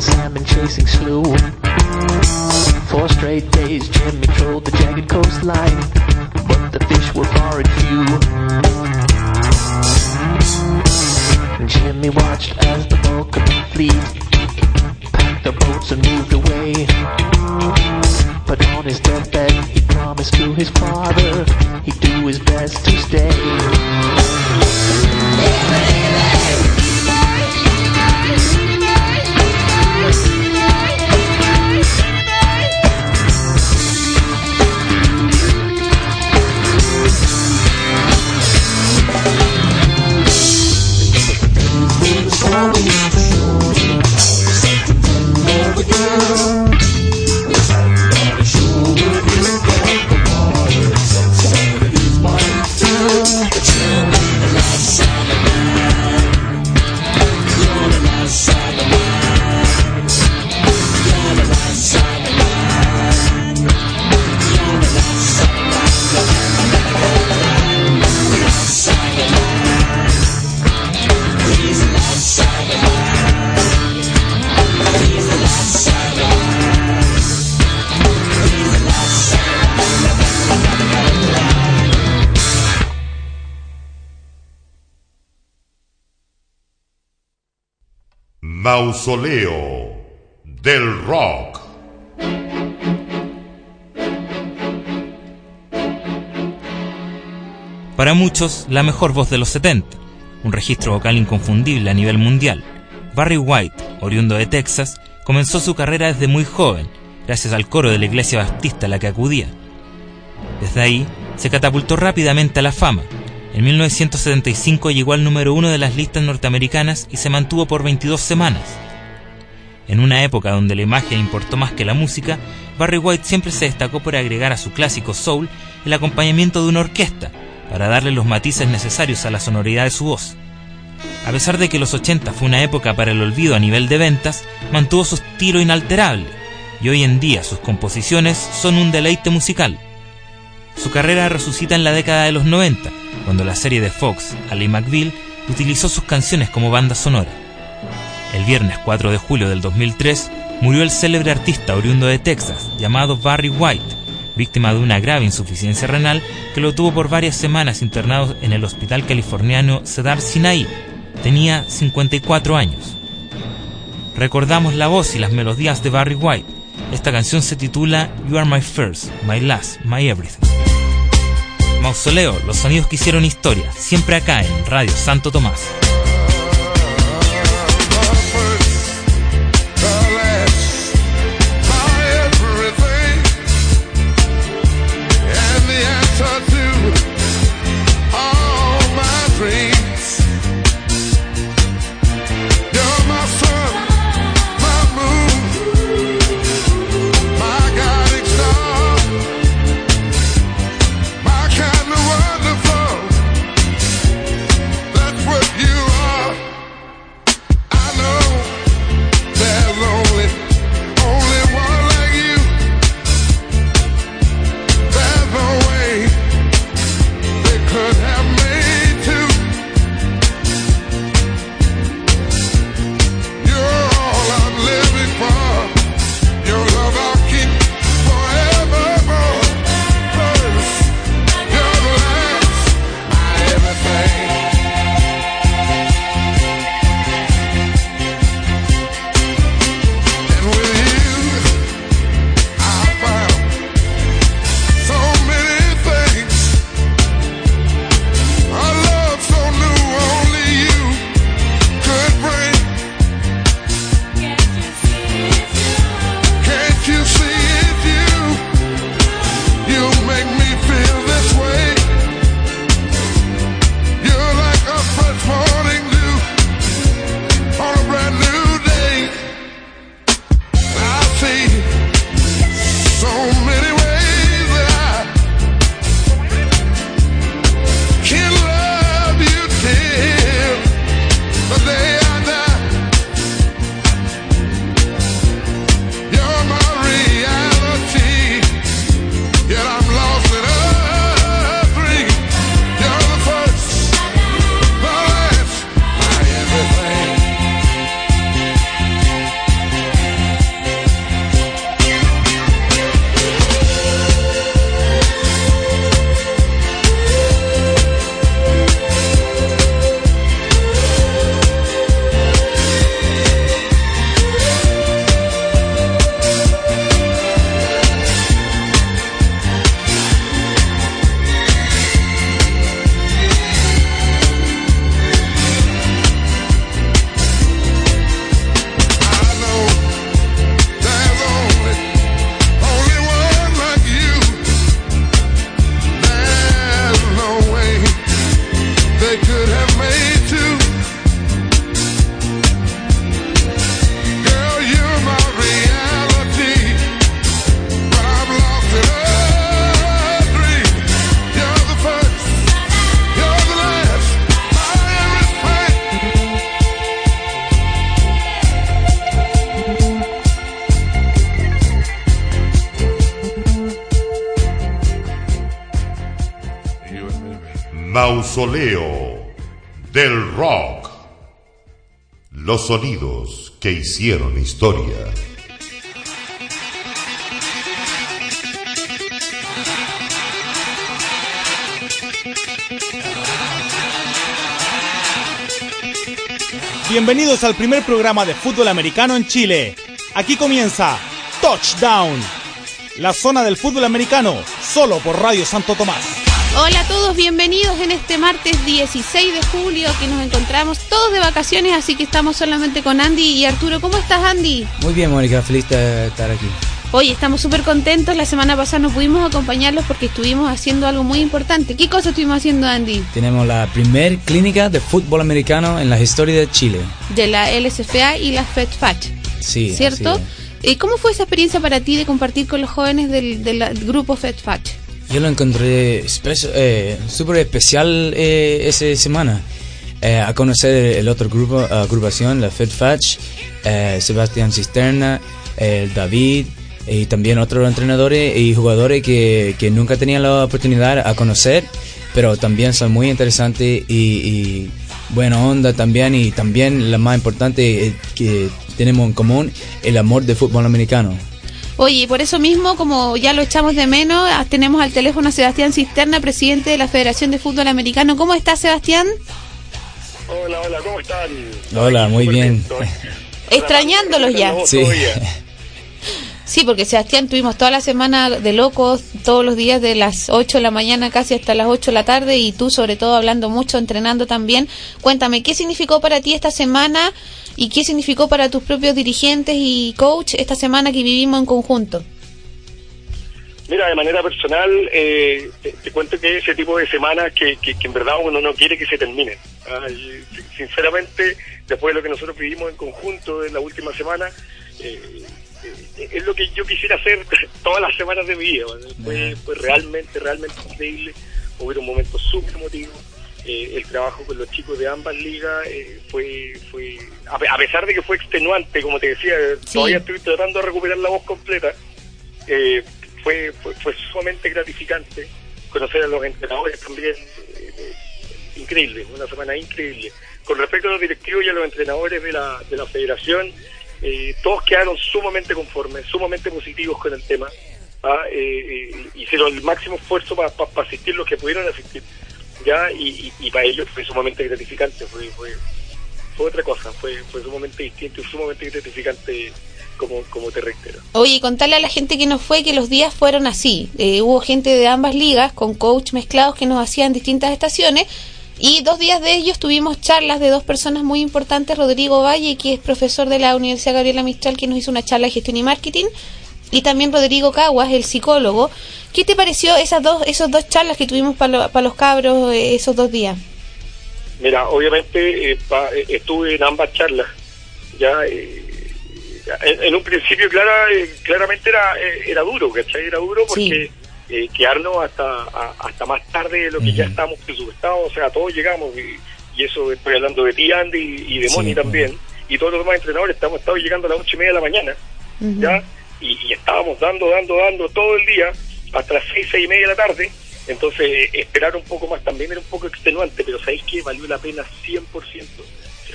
the salmon chasing slew. Four straight days, Jimmy trolled the jagged coastline, but the fish were far and few. Jimmy watched as the bulk of the fleet packed their boats and moved away. But on his deathbed, he promised to his father he'd do his best to stay. on me. Mausoleo del Rock. Para muchos, la mejor voz de los 70, un registro vocal inconfundible a nivel mundial. Barry White, oriundo de Texas, comenzó su carrera desde muy joven, gracias al coro de la iglesia baptista a la que acudía. Desde ahí, se catapultó rápidamente a la fama. En 1975 llegó al número uno de las listas norteamericanas y se mantuvo por 22 semanas. En una época donde la imagen importó más que la música, Barry White siempre se destacó por agregar a su clásico soul el acompañamiento de una orquesta, para darle los matices necesarios a la sonoridad de su voz. A pesar de que los 80 fue una época para el olvido a nivel de ventas, mantuvo su estilo inalterable, y hoy en día sus composiciones son un deleite musical. Su carrera resucita en la década de los 90, cuando la serie de Fox, Ally McBeal, utilizó sus canciones como banda sonora. El viernes 4 de julio del 2003 murió el célebre artista oriundo de Texas, llamado Barry White, víctima de una grave insuficiencia renal que lo tuvo por varias semanas internado en el hospital californiano Cedar Sinai. Tenía 54 años. Recordamos la voz y las melodías de Barry White. Esta canción se titula You Are My First, My Last, My Everything. Mausoleo, los sonidos que hicieron historia, siempre acá en Radio Santo Tomás. Sonidos que hicieron historia. Bienvenidos al primer programa de fútbol americano en Chile. Aquí comienza Touchdown, la zona del fútbol americano, solo por Radio Santo Tomás. Hola a todos, bienvenidos en este martes 16 de julio que nos encontramos todos de vacaciones, así que estamos solamente con Andy y Arturo. ¿Cómo estás, Andy? Muy bien, Mónica, feliz de estar aquí. Oye, estamos súper contentos. La semana pasada no pudimos acompañarlos porque estuvimos haciendo algo muy importante. ¿Qué cosa estuvimos haciendo, Andy? Tenemos la primer clínica de fútbol americano en la historia de Chile. De la LSFA y la FedFatch. Sí. ¿Cierto? ¿Y ¿Cómo fue esa experiencia para ti de compartir con los jóvenes del, del grupo FedFatch? Yo lo encontré eh, súper especial eh, esa semana. Eh, a conocer el otro grupo, agrupación, la FedFatch, eh, Sebastián Cisterna, David, y también otros entrenadores y jugadores que, que nunca tenían la oportunidad a conocer, pero también son muy interesantes y, buena onda también y también la más importante que tenemos en común, el amor del fútbol americano. Oye, por eso mismo, como ya lo echamos de menos, tenemos al teléfono a Sebastián Cisterna, presidente de la Federación de Fútbol Americano. ¿Cómo estás, Sebastián? Hola, hola, ¿cómo están? Hola, muy bien. Extrañándolos ya. Sí. Sí, porque Sebastián tuvimos toda la semana de locos, todos los días de las 8 de la mañana casi hasta las 8 de la tarde y tú sobre todo hablando mucho, entrenando también. Cuéntame, ¿qué significó para ti esta semana y qué significó para tus propios dirigentes y coach esta semana que vivimos en conjunto? Mira, de manera personal, eh, te, cuento que ese tipo de semanas que, en verdad uno no quiere que se terminen. ¿ah? sinceramente, después de lo que nosotros vivimos en conjunto en la última semana, eh, es lo que yo quisiera hacer todas las semanas de mi vida. Fue, fue, realmente, realmente increíble. Hubo momentos súper emotivos. Eh, el trabajo con los chicos de ambas ligas eh, fue, fue a, pesar de que fue extenuante, como te decía, sí. todavía estoy tratando de recuperar la voz completa. Eh, fue, fue, fue, sumamente gratificante conocer a los entrenadores también. increíble, una semana increíble. Con respecto a los directivos y a los entrenadores de la, de la federación, eh, todos quedaron sumamente conformes, sumamente positivos con el tema. ¿ah? Eh, eh, hicieron el máximo esfuerzo para pa, pa asistir los que pudieron asistir. ya y, para ellos fue sumamente gratificante. Fue, fue, fue otra cosa, fue, fue sumamente distinto y sumamente gratificante. Como, como te reitero. Oye, contarle a la gente que nos fue que los días fueron así. Eh, hubo gente de ambas ligas con coach mezclados que nos hacían distintas estaciones y dos días de ellos tuvimos charlas de dos personas muy importantes, Rodrigo Valle, que es profesor de la Universidad Gabriela Mistral, que nos hizo una charla de gestión y marketing, y también Rodrigo Caguas, el psicólogo. ¿Qué te pareció esas dos, esos dos charlas que tuvimos para lo, pa los cabros eh, esos dos días? Mira, obviamente eh, pa, eh, estuve en ambas charlas. Ya eh, en, en, un principio clara, claramente era era duro, ¿cachai? Era duro porque... Sí eh, quedarnos hasta a, hasta más tarde de lo que uh -huh. ya estábamos presupuestados, o sea, todos llegamos, y, y, eso estoy hablando de ti, Andy, y de Moni sí, también, uh -huh. y todos los demás entrenadores, estamos estado llegando a las ocho y media de la mañana, uh -huh. ¿ya? Y, y, estábamos dando, dando, dando todo el día, hasta las seis, seis y media de la tarde, entonces esperar un poco más también era un poco extenuante, pero sabéis que valió la pena 100%,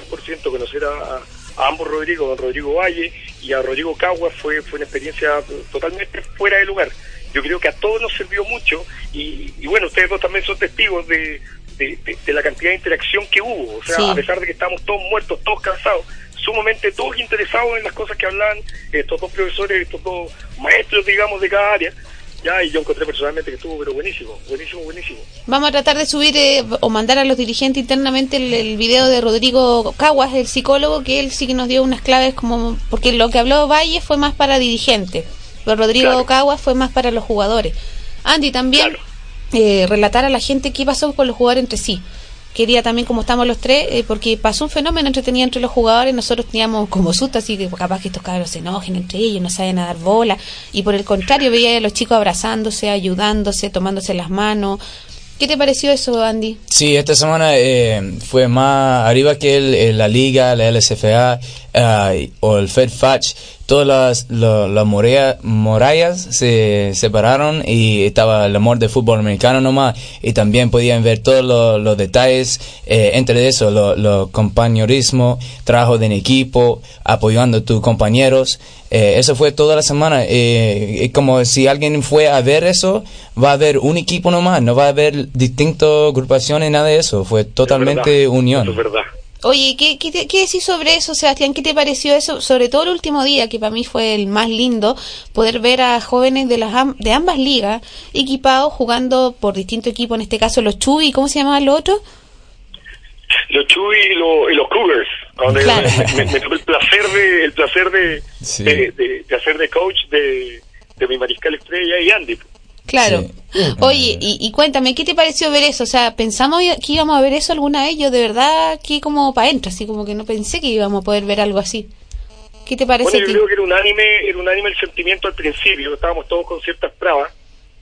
100% conocer a, a ambos Rodrigo, a Rodrigo Valle y a Rodrigo Cagua fue, fue una experiencia totalmente fuera de lugar yo creo que a todos nos sirvió mucho y, y bueno, ustedes dos también son testigos de, de, de, de la cantidad de interacción que hubo, o sea, sí. a pesar de que estamos todos muertos, todos cansados, sumamente todos interesados en las cosas que hablan estos dos profesores, estos dos maestros, digamos, de cada área. Ya, y yo encontré personalmente que estuvo, pero buenísimo, buenísimo, buenísimo. Vamos a tratar de subir eh, o mandar a los dirigentes internamente el, el, video de Rodrigo Caguas, el psicólogo, que él sí que nos dio unas claves como, porque lo que habló Valle fue más para dirigentes pero Rodrigo claro. Caguas fue más para los jugadores. Andy, también claro. eh, relatar a la gente qué pasó con los jugadores entre sí. Quería también, como estamos los tres, eh, porque pasó un fenómeno entretenido entre los jugadores, nosotros teníamos como susto, así que capaz que estos cabros se enojen entre ellos, no saben a dar bola, y por el contrario veía a los chicos abrazándose, ayudándose, tomándose las manos, ¿Qué te pareció eso, Andy? Sí, esta semana eh, fue más arriba que el, el- la Liga, la LSFA eh, o el Fed Fatch. Todas las, lo- las morea- murallas se separaron y estaba el amor del fútbol americano nomás. Y también podían ver todos los, los detalles eh, entre eso, lo, lo compañerismo, trabajo en equipo, apoyando a tus compañeros. Eh, eso fue toda la semana. Eh, como si alguien fue a ver eso, va a haber un equipo nomás, no va a haber distintas agrupaciones, nada de eso. Fue totalmente Es verdad, unión. Eso es verdad. Oye, ¿qué, qué, qué decís sobre eso, Sebastián? ¿Qué te pareció eso? Sobre todo el último día, que para mí fue el más lindo, poder ver a jóvenes de las am- de ambas ligas equipados jugando por distintos equipos, en este caso los Chubi, ¿cómo se llamaban los otros? Los Chuy y, lo- y los Cougars, donde Claro. me, me- me tocó el placer de el placer de, Sí. de, de- de hacer de coach de, de mi mariscal estrella y Andy. Claro. Sí. Oye, y, y cuéntame, ¿qué te pareció ver eso? O sea, ¿pensamos que íbamos a ver eso alguna vez? Yo de verdad que como para adentro, así como que no pensé que íbamos a poder ver algo así. ¿Qué te parece Bueno, yo creo que era unánime, era unánime el sentimiento al principio, estábamos todos con ciertas pruebas,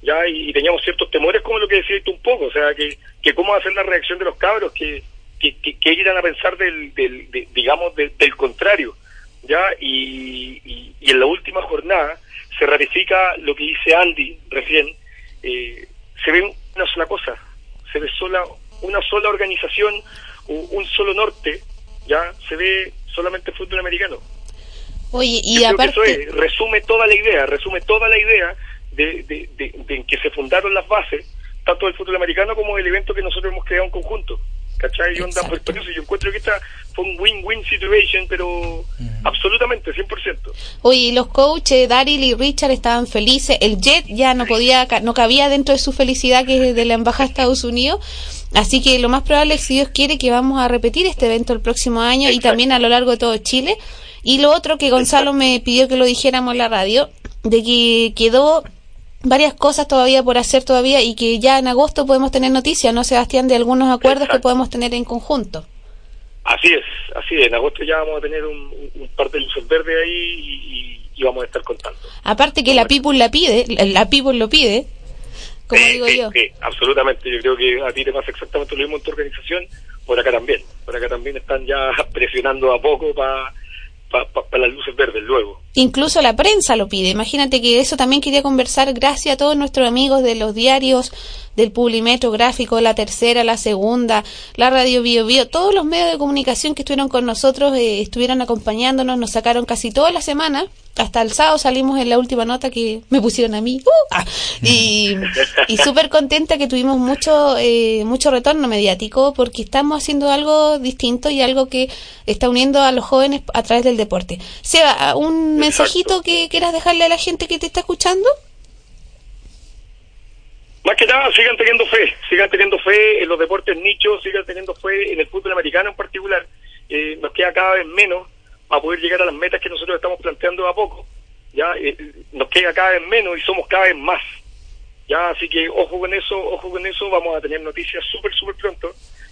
ya, y, teníamos ciertos temores, como lo que decías tú un poco, o sea, que, que cómo va a ser la reacción de los cabros, que, que, que, que irán a pensar del, del de- digamos, del- del contrario, ya, y, y, y en la última jornada se ratifica lo que dice Andy recién, eh, se ve una sola cosa, se ve sola, una sola organización, un solo norte, ya, se ve solamente fútbol americano. Oye, y Yo creo que aparte... eso es, resume toda la idea, resume toda la idea de, de, de- de en que se fundaron las bases, tanto del fútbol americano como del evento que nosotros hemos creado en conjunto. ¿Cachai? Y onda, pues, por eso yo encuentro que esta fue un win-win situation, pero absolutamente, 100%. Oye, y los coaches, Daryl y Richard estaban felices. El Jet ya no podía, no cabía dentro de su felicidad que es de la embajada de Estados Unidos. Así que lo más probable es, si Dios quiere, que vamos a repetir este evento el próximo año y también a lo largo de todo Chile. Y lo otro que Gonzalo me pidió que lo dijéramos en la radio, de que quedó varias cosas todavía por hacer todavía y que ya en agosto podemos tener noticias, ¿no, Sebastián? De algunos acuerdos que podemos tener en conjunto. Así es, así es. En agosto ya vamos a tener un, un- par de luces verdes ahí y, vamos a estar contando. Aparte que la People la pide, la People lo pide, como Sí, digo sí, yo. sí, absolutamente. Yo creo que a ti te pasa exactamente lo mismo en tu organización, por acá también. Por acá también están ya presionando a poco para las luces verdes luego. Incluso la prensa lo pide. Imagínate que eso también quería conversar gracias a todos nuestros amigos de los diarios, del Publimetro Gráfico, la tercera, la segunda, la Radio Bio Bio, todos los medios de comunicación que estuvieron con nosotros, eh, estuvieron acompañándonos, nos sacaron casi toda la semana. Hasta el sábado salimos en la última nota que me pusieron a mí. ¡Uh! Ah, y y súper contenta que tuvimos mucho, eh, mucho retorno mediático porque estamos haciendo algo distinto y algo que está uniendo a los jóvenes a través del deporte. Seba, un mensajito que quieras dejarle a la gente que te está escuchando. Más que nada, sigan teniendo fe, sigan teniendo fe en los deportes nichos, sigan teniendo fe en el fútbol americano en particular. Eh, nos queda cada vez menos para poder llegar a las metas que nosotros estamos planteando a poco. Ya eh, nos queda cada vez menos y somos cada vez más. Ya, así que ojo con eso, ojo con eso, vamos a tener noticias súper, súper pronto.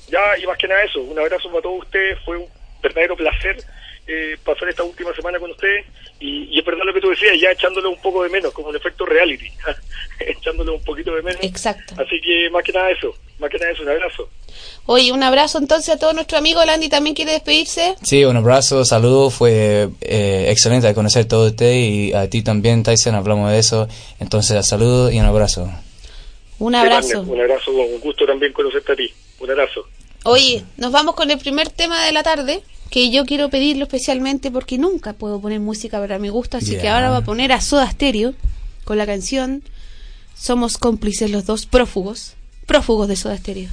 Ya, y más que nada eso, un abrazo para todos ustedes, fue un verdadero placer eh, pasar esta última semana con ustedes y, y es verdad lo que tú decías, ya echándole un poco de menos, como un efecto reality, echándole un poquito de menos. Exacto. Así que más que nada eso, más que nada eso, un abrazo. Oye, un abrazo entonces a todos nuestros amigos. Landy también quiere despedirse. Sí, un abrazo, saludos, fue eh, excelente conocer todo usted y a ti también, Tyson, hablamos de eso. Entonces, saludos y un abrazo. Un abrazo. Un abrazo, un gusto también conocerte a ti. Un abrazo. Oye, nos vamos con el primer tema de la tarde, que yo quiero pedirlo especialmente porque nunca puedo poner música para mi gusto, así que Ya. ahora va a poner a Soda Stereo con la canción Somos cómplices los dos prófugos, prófugos de Soda Stereo.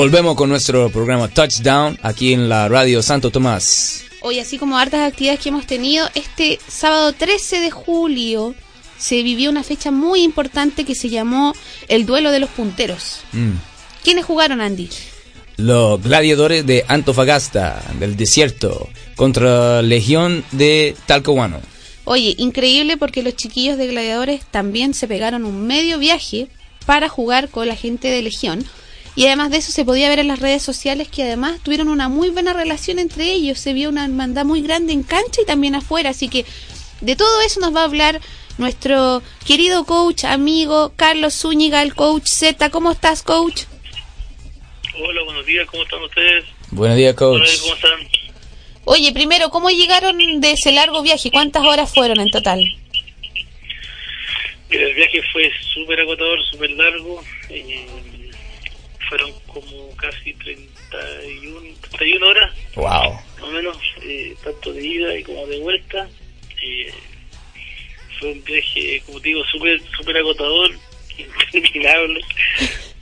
Volvemos con nuestro programa Touchdown aquí en la radio Santo Tomás. Hoy, así como hartas actividades que hemos tenido, este sábado 13 de julio se vivió una fecha muy importante que se llamó el duelo de los punteros. Mm. ¿Quiénes jugaron, Andy? Los gladiadores de Antofagasta, del desierto, contra Legión de Talcahuano. Oye, increíble porque los chiquillos de gladiadores también se pegaron un medio viaje para jugar con la gente de Legión. Y además de eso se podía ver en las redes sociales que además tuvieron una muy buena relación entre ellos. Se vio una hermandad muy grande en cancha y también afuera. Así que de todo eso nos va a hablar nuestro querido coach, amigo Carlos Zúñiga, el coach Z. ¿Cómo estás, coach? Hola, buenos días, ¿cómo están ustedes? Buenos días, coach. Hola, ¿cómo están? Oye, primero, ¿cómo llegaron de ese largo viaje? ¿Cuántas horas fueron en total? Mira, el viaje fue súper agotador, súper largo. eh, fueron como casi 31, 31 horas, Wow. más o menos, eh, tanto de ida y como de vuelta. Eh, fue un viaje, como te digo, súper súper agotador, interminable,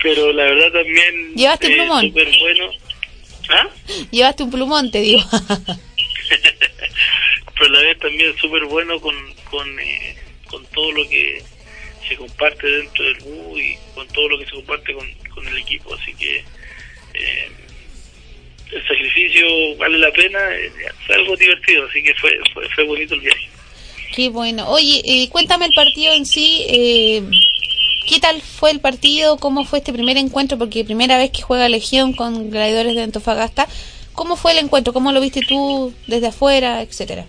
pero la verdad también ¿Llevaste eh, plumón? súper bueno. ¿Ah? Llevaste un plumón, te digo. pero a la vez también súper bueno con, con, eh, con todo lo que se comparte dentro del bus y con todo lo que se comparte con, con el equipo. Así que eh, el sacrificio vale la pena, eh, fue algo divertido, así que fue, fue, fue bonito el viaje. Qué bueno. Oye, eh, cuéntame el partido en sí. Eh, ¿Qué tal fue el partido? ¿Cómo fue este primer encuentro? Porque primera vez que juega Legión con Gladiadores de Antofagasta. ¿Cómo fue el encuentro? ¿Cómo lo viste tú desde afuera, etcétera?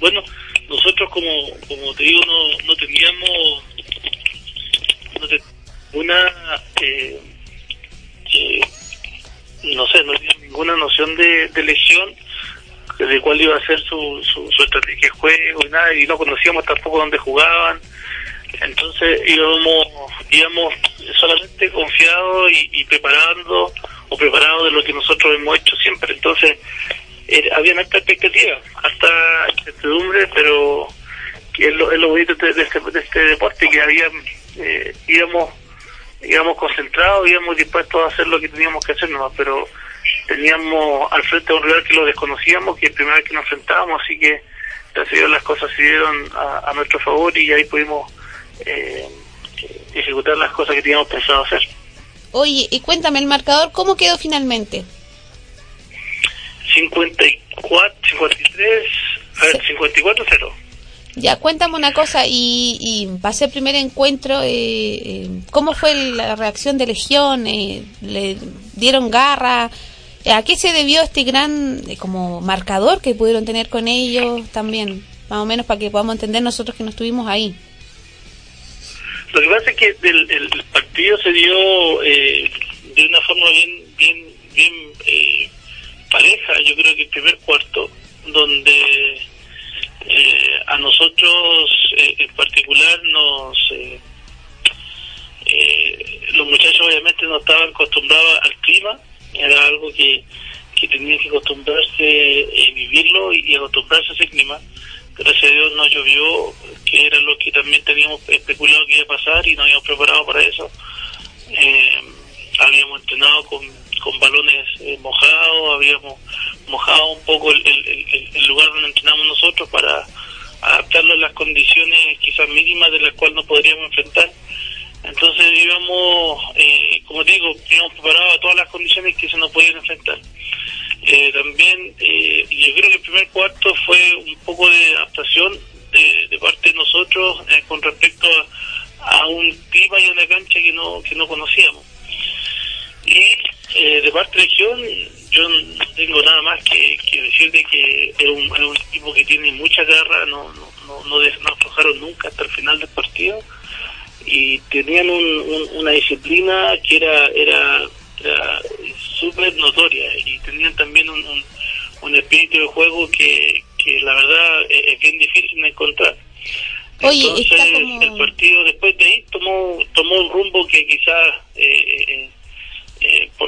Bueno, nosotros como, como te digo, no, no teníamos no una, eh, eh, no sé, no teníamos ninguna noción de, de lesión, de cuál iba a ser su, su, su estrategia de juego y nada, y no conocíamos tampoco dónde jugaban. Entonces íbamos, íbamos solamente confiados y, y preparando o preparados de lo que nosotros hemos hecho siempre. Entonces eh, había harta expectativa, hasta incertidumbre, pero que es lo, es lo bonito de, este, de este deporte, que había, eh, íbamos, íbamos concentrados, íbamos dispuestos a hacer lo que teníamos que hacer nomás, pero teníamos al frente a un rival que lo desconocíamos, que es la primera vez que nos enfrentábamos, así que gracias a las cosas se dieron a, a nuestro favor y ahí pudimos eh, ejecutar las cosas que teníamos pensado hacer. Oye, y cuéntame el marcador, ¿cómo quedó finalmente? 54, 53, a ver, 54-0. Ya, cuéntame una cosa, y, y pasé el primer encuentro, eh, eh, ¿cómo fue la reacción de Legión? Eh, ¿Le dieron garra? ¿A qué se debió este gran eh, como marcador que pudieron tener con ellos también? Más o menos para que podamos entender nosotros que no estuvimos ahí. Lo que pasa es que el, partido se dio de una forma bien bien bien pareja, yo creo que el primer cuarto, donde eh, a nosotros eh, en particular nos... Eh, eh, los muchachos obviamente no estaban acostumbrados al clima, era algo que, que tenían que acostumbrarse a vivirlo y, y acostumbrarse a ese clima. Gracias a Dios no llovió, que era lo que también teníamos especulado que iba a pasar y nos habíamos preparado para eso. Eh, habíamos entrenado con, con balones eh, mojados, habíamos mojado un poco el, el- lugar donde entrenamos nosotros para adaptarlo a las condiciones quizás mínimas de las cuales nos podríamos enfrentar. Entonces íbamos, eh, como digo, íbamos preparados a todas las condiciones que se nos podían enfrentar. Eh, también eh, yo creo que el primer cuarto fue un poco de adaptación de, parte de nosotros eh, con respecto a, a un clima y una cancha que no que no conocíamos. Y eh, de parte de región, yo no tengo nada más que, que decir de que es un, es un equipo que tiene mucha garra, no no no, no, des- no aflojaron nunca hasta el final del partido y tenían un, un- una disciplina que era era, era súper notoria y tenían también un, un, un espíritu de juego que, que la verdad es, es bien difícil de encontrar. Oye, Entonces como- el partido después de ahí tomó tomó un rumbo que quizás eh,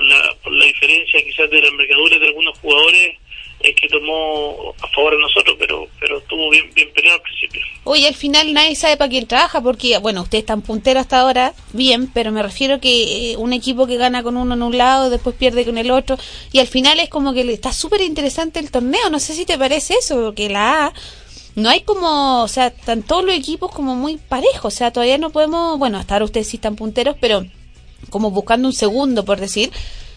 la por la diferencia quizás de la envergadura de algunos jugadores es que tomó a favor de nosotros, pero pero estuvo bien peleado al principio. Oye, al final nadie sabe para quién trabaja, porque, bueno, ustedes están punteros hasta ahora, bien, pero me refiero que eh, un equipo que gana con uno en un lado, después pierde con el otro, y al final es como que está súper interesante el torneo. No sé si te parece eso, que la A no hay como, o sea, están todos los equipos como muy parejos, o sea, todavía no podemos, bueno, hasta ahora ustedes sí están punteros, pero como buscando un segundo, por decir,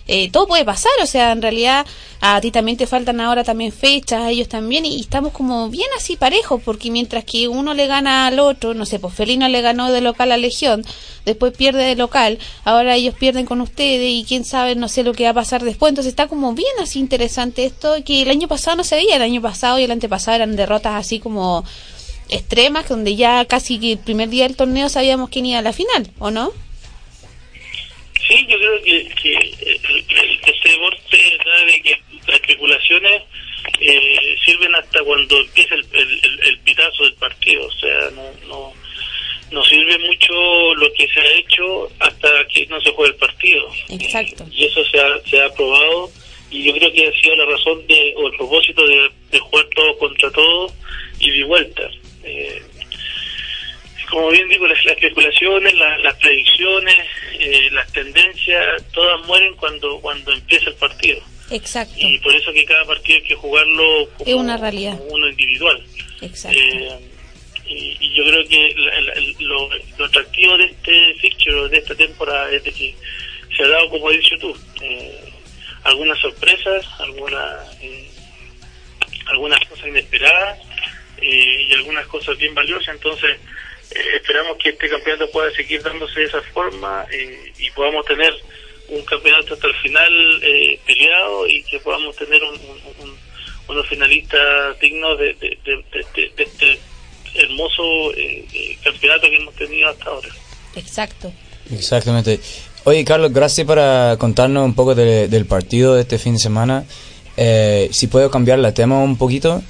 eh, todo puede pasar, o sea, en realidad a ti también te faltan ahora también fechas, a ellos también, y estamos como bien así parejos, porque mientras que uno le gana al otro, no sé, pues Felino le ganó de local a Legión, después pierde de local, ahora ellos pierden con ustedes y quién sabe, no sé lo que va a pasar después, entonces está como bien así interesante esto, que el año pasado no se veía, el año pasado y el antepasado eran derrotas así como extremas, donde ya casi que el primer día del torneo sabíamos quién iba a la final, ¿o no? Sí, yo creo que, que el, este deporte de que las especulaciones eh, sirven hasta cuando empieza el, el, el, pitazo del partido, o sea, no, no, no sirve mucho lo que se ha hecho hasta que no se juegue el partido. Exacto. Y eso se ha, se ha probado y yo creo que ha sido la razón de, o el propósito de, de jugar todo contra todo y de vuelta. Eh, como bien digo, las, especulaciones, las predicciones, eh, las tendencias, todas mueren cuando cuando empieza el partido. Exacto. Y por eso que cada partido hay que jugarlo como, es una realidad. como uno individual. Exacto. Eh, y, y, yo creo que la, la, lo, lo, atractivo de este fixture, de esta temporada, es de que se ha dado, como has dicho tú, eh, algunas sorpresas, algunas eh, algunas cosas inesperadas y algunas cosas bien valiosas. Entonces, eh, esperamos que este campeonato pueda seguir dándose de esa forma eh, y podamos tener un campeonato hasta el final eh, peleado y que podamos tener un, un, un, unos finalistas dignos de, de, de, de este hermoso campeonato que hemos tenido hasta ahora. Exacto. Exactamente. Oye, Carlos, gracias por contarnos un poco de, del partido de este fin de semana. Eh, si puedo cambiar la tema un poquito.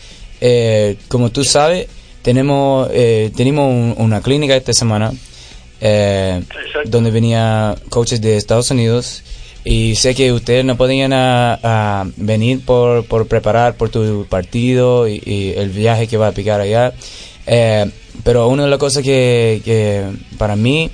Eh, como tú sabes, tenemos eh, tenemos un, una clínica esta semana eh, donde venía coaches de Estados Unidos y sé que ustedes no podían a, a venir por, por preparar por tu partido y, y, el viaje que va a picar allá. Eh, pero una de las cosas que, que para mí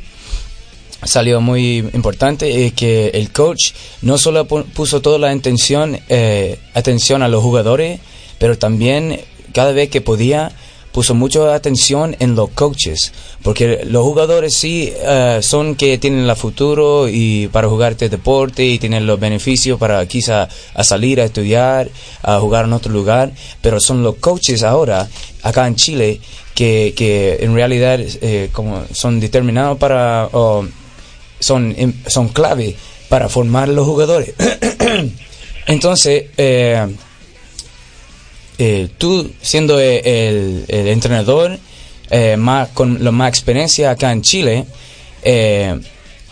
salió muy importante es que el coach no solo puso toda la intención eh, atención a los jugadores pero también cada vez que podía puso mucha atención en los coaches, porque los jugadores sí uh, son que tienen el futuro y para jugar este deporte y tienen los beneficios para quizá a salir a estudiar, a jugar en otro lugar, pero son los coaches ahora acá en Chile que, que en realidad eh, como son determinados para oh, son son clave para formar los jugadores. Entonces eh, eh, tú siendo el, el entrenador eh, más con la más experiencia acá en Chile, eh,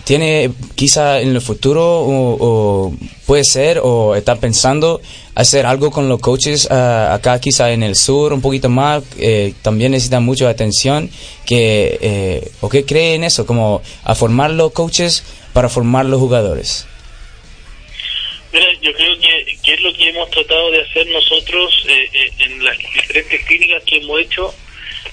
tiene quizá en el futuro o, puede ser o está pensando hacer algo con los coaches uh, acá quizá en el sur un poquito más eh, también necesitan mucha atención que eh, o qué cree en eso como a formar los coaches para formar los jugadores que, es lo que hemos tratado de hacer nosotros eh, eh, en las diferentes clínicas que hemos hecho.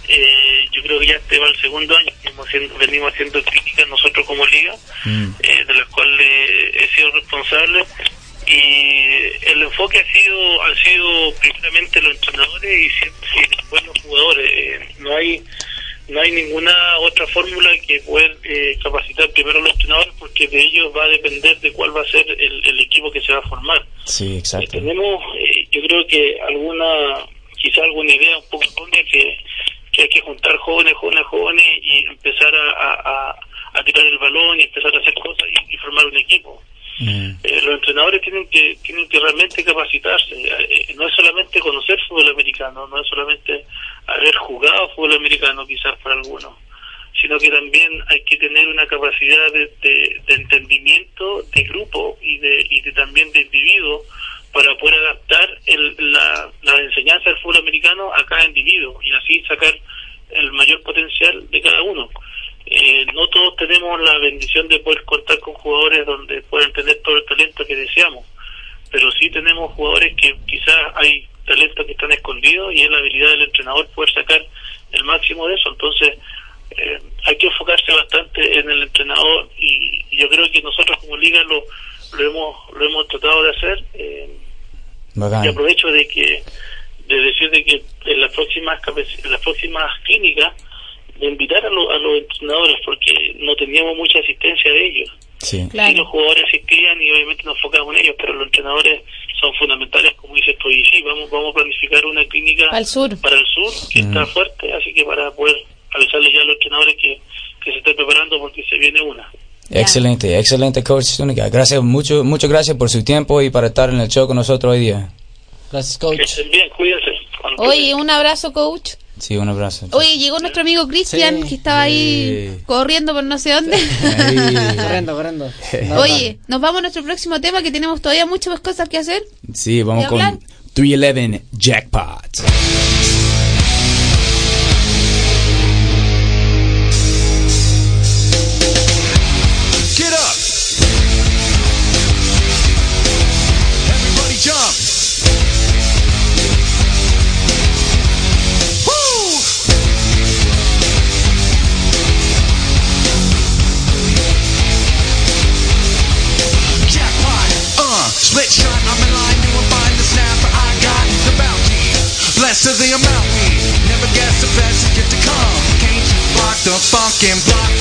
Eh, yo creo que ya este va el segundo año haciendo, venimos haciendo clínicas nosotros como liga, mm. eh, de las cuales he sido responsable. Y el enfoque ha sido ha sido primeramente los entrenadores y, y después los jugadores. no hay no hay ninguna otra fórmula que poder eh, capacitar primero a los entrenadores porque de ellos va a depender de cuál va a ser el, el equipo que se va a formar. Sí, exacto. Eh, tenemos, eh, yo creo que alguna, quizá alguna idea un poco errónea que, que hay que juntar jóvenes, jóvenes, jóvenes y empezar a, a, a tirar el balón y empezar a hacer cosas y, y formar un equipo. Mm. Eh, los entrenadores tienen que tienen que realmente capacitarse eh, no es solamente conocer fútbol americano no es solamente haber jugado fútbol americano quizás para algunos sino que también hay que tener una capacidad de, entendimiento de grupo y de, y de también de individuo para poder adaptar el, la, enseñanza del fútbol americano a cada individuo y así sacar el mayor potencial de cada uno. Eh, no todos tenemos la bendición de poder contar con jugadores donde pueden tener todo el talento que deseamos, pero sí tenemos jugadores que quizás hay talentos que están escondidos y es la habilidad del entrenador poder sacar el máximo de eso. Entonces, eh, hay que enfocarse bastante en el entrenador y, yo creo que nosotros como liga lo, lo hemos lo hemos tratado de hacer. Eh, y aprovecho de que de decir de que en las próximas en las próximas clínicas de invitar a, a los entrenadores porque no teníamos mucha asistencia de ellos. Sí. los jugadores asistían y obviamente nos enfocamos en ellos, pero los entrenadores son fundamentales, como dices tú, y sí, vamos, vamos a planificar una clínica Al sur. para el sur, que está mm. fuerte, así que para poder avisarles ya a los entrenadores que, que se estén preparando porque se viene una. Excelente, excelente coach Gracias, mucho, muchas gracias por su tiempo y para estar en el show con nosotros hoy día. Gracias, coach. Que estén bien, cuídense. Oye, un abrazo, coach. Sí, un abrazo. Oye, llegó nuestro amigo Cristian, que estaba ahí corriendo por no sé dónde. corriendo, corriendo. Oye, nos vamos a nuestro próximo tema, que tenemos todavía muchas cosas que hacer. Sí, vamos con 311 Jackpot. The amount we never guess the best is yet to come. Can't you block the funkin' block?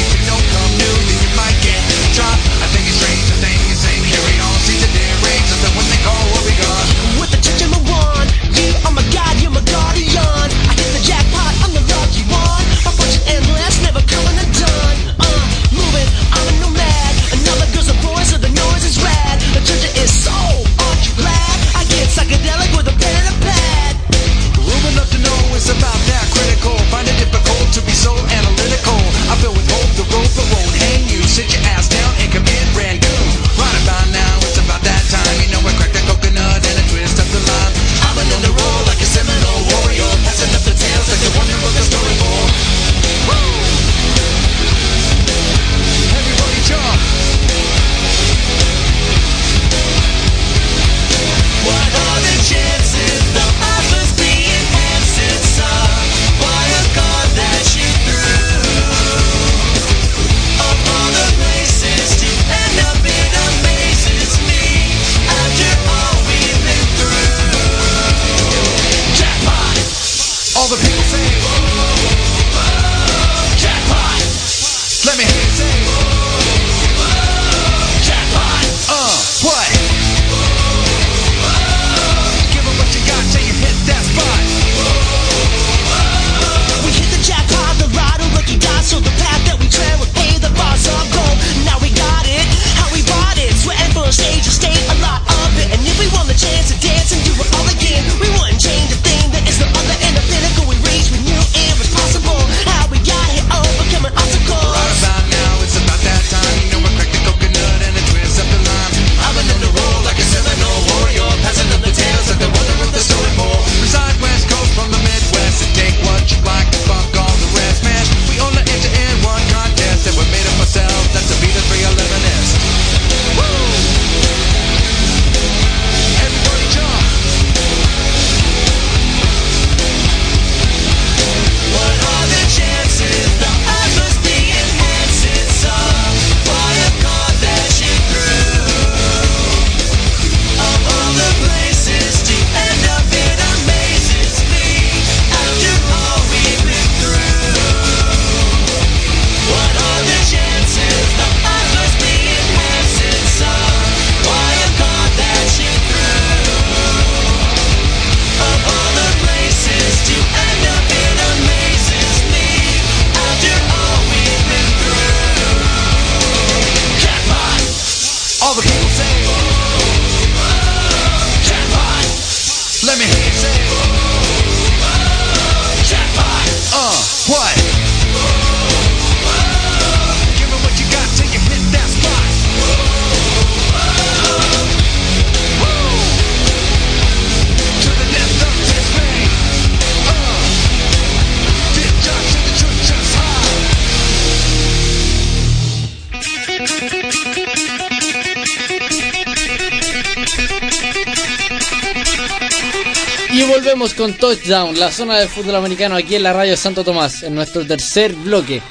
Volvemos con Touchdown, la zona del fútbol americano aquí en la radio Santo Tomás, en nuestro tercer bloque.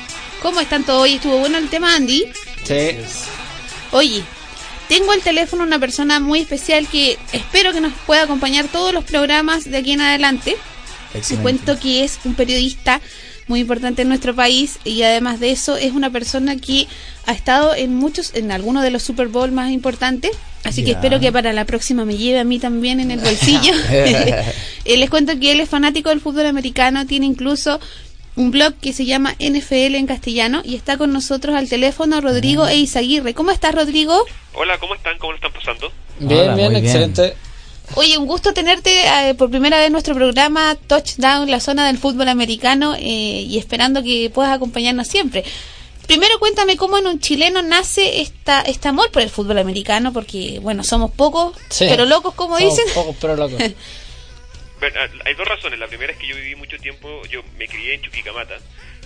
¿Cómo están todos hoy? ¿Estuvo bueno el tema, Andy? Sí. Oye, tengo al teléfono una persona muy especial que espero que nos pueda acompañar todos los programas de aquí en adelante. Te Excelente. cuento que es un periodista muy importante en nuestro país y además de eso es una persona que ha estado en muchos, en algunos de los Super Bowl más importantes. Así que espero que para la próxima me lleve a mí también en el bolsillo. Eh, Les cuento que él es fanático del fútbol americano, tiene incluso un blog que se llama NFL en castellano y está con nosotros al teléfono Rodrigo e Eizaguirre. ¿Cómo estás, Rodrigo? Hola, ¿cómo están? ¿Cómo lo están pasando? Bien, Hola, bien, bien. Oye, un gusto tenerte eh, por primera vez en nuestro programa Touchdown, la zona del fútbol americano, eh, y esperando que puedas acompañarnos siempre. Primero cuéntame cómo en un chileno nace esta, este amor por el fútbol americano, porque bueno, somos pocos, Sí. pero locos como Somos dicen. Pocos pero locos. Bueno, hay dos razones. La primera es que yo viví mucho tiempo, yo me crié en Chuquicamata,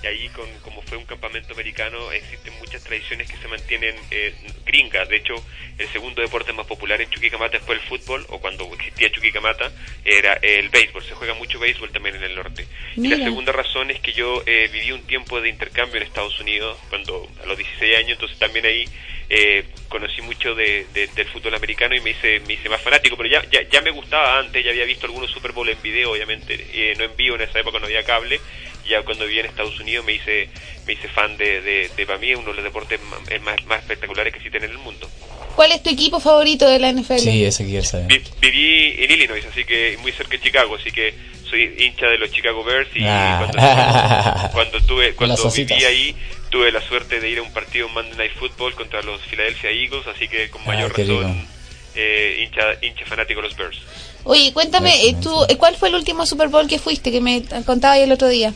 y ahí, con, como fue un campamento americano, existen muchas tradiciones que se mantienen eh, gringas. De hecho, el segundo deporte más popular en Chuquicamata después del fútbol, o cuando existía Chuquicamata, era el béisbol. Se juega mucho béisbol también en el norte. Y la segunda razón es que yo eh, viví un tiempo de intercambio en Estados Unidos, cuando a los 16 años, entonces también ahí eh, conocí mucho de, de- del fútbol americano y me hice, me hice más fanático, pero ya, ya, ya me gustaba antes, ya había visto algunos Super Bowl en video, obviamente, eh, no en vivo, en esa época no había cable, ya cuando viví en Estados Unidos me hice, me hice fan de, de, de para mí, uno de los deportes más, eh, más, más espectaculares que existen en el mundo. ¿Cuál es tu equipo favorito de la NFL? Sí, eso quiero saber. Vi- viví en Illinois, así que muy cerca de Chicago, así que soy hincha de los Chicago Bears y Ah. cuando, cuando tuve cuando viví ahí tuve la suerte de ir a un partido Monday Night Football contra los Philadelphia Eagles, así que con Ah, mayor qué razón eh, hincha hincha fanático de los Bears. Oye, cuéntame, eh, tú, eh, ¿cuál fue el último Super Bowl que fuiste, que me contaba ahí el otro día?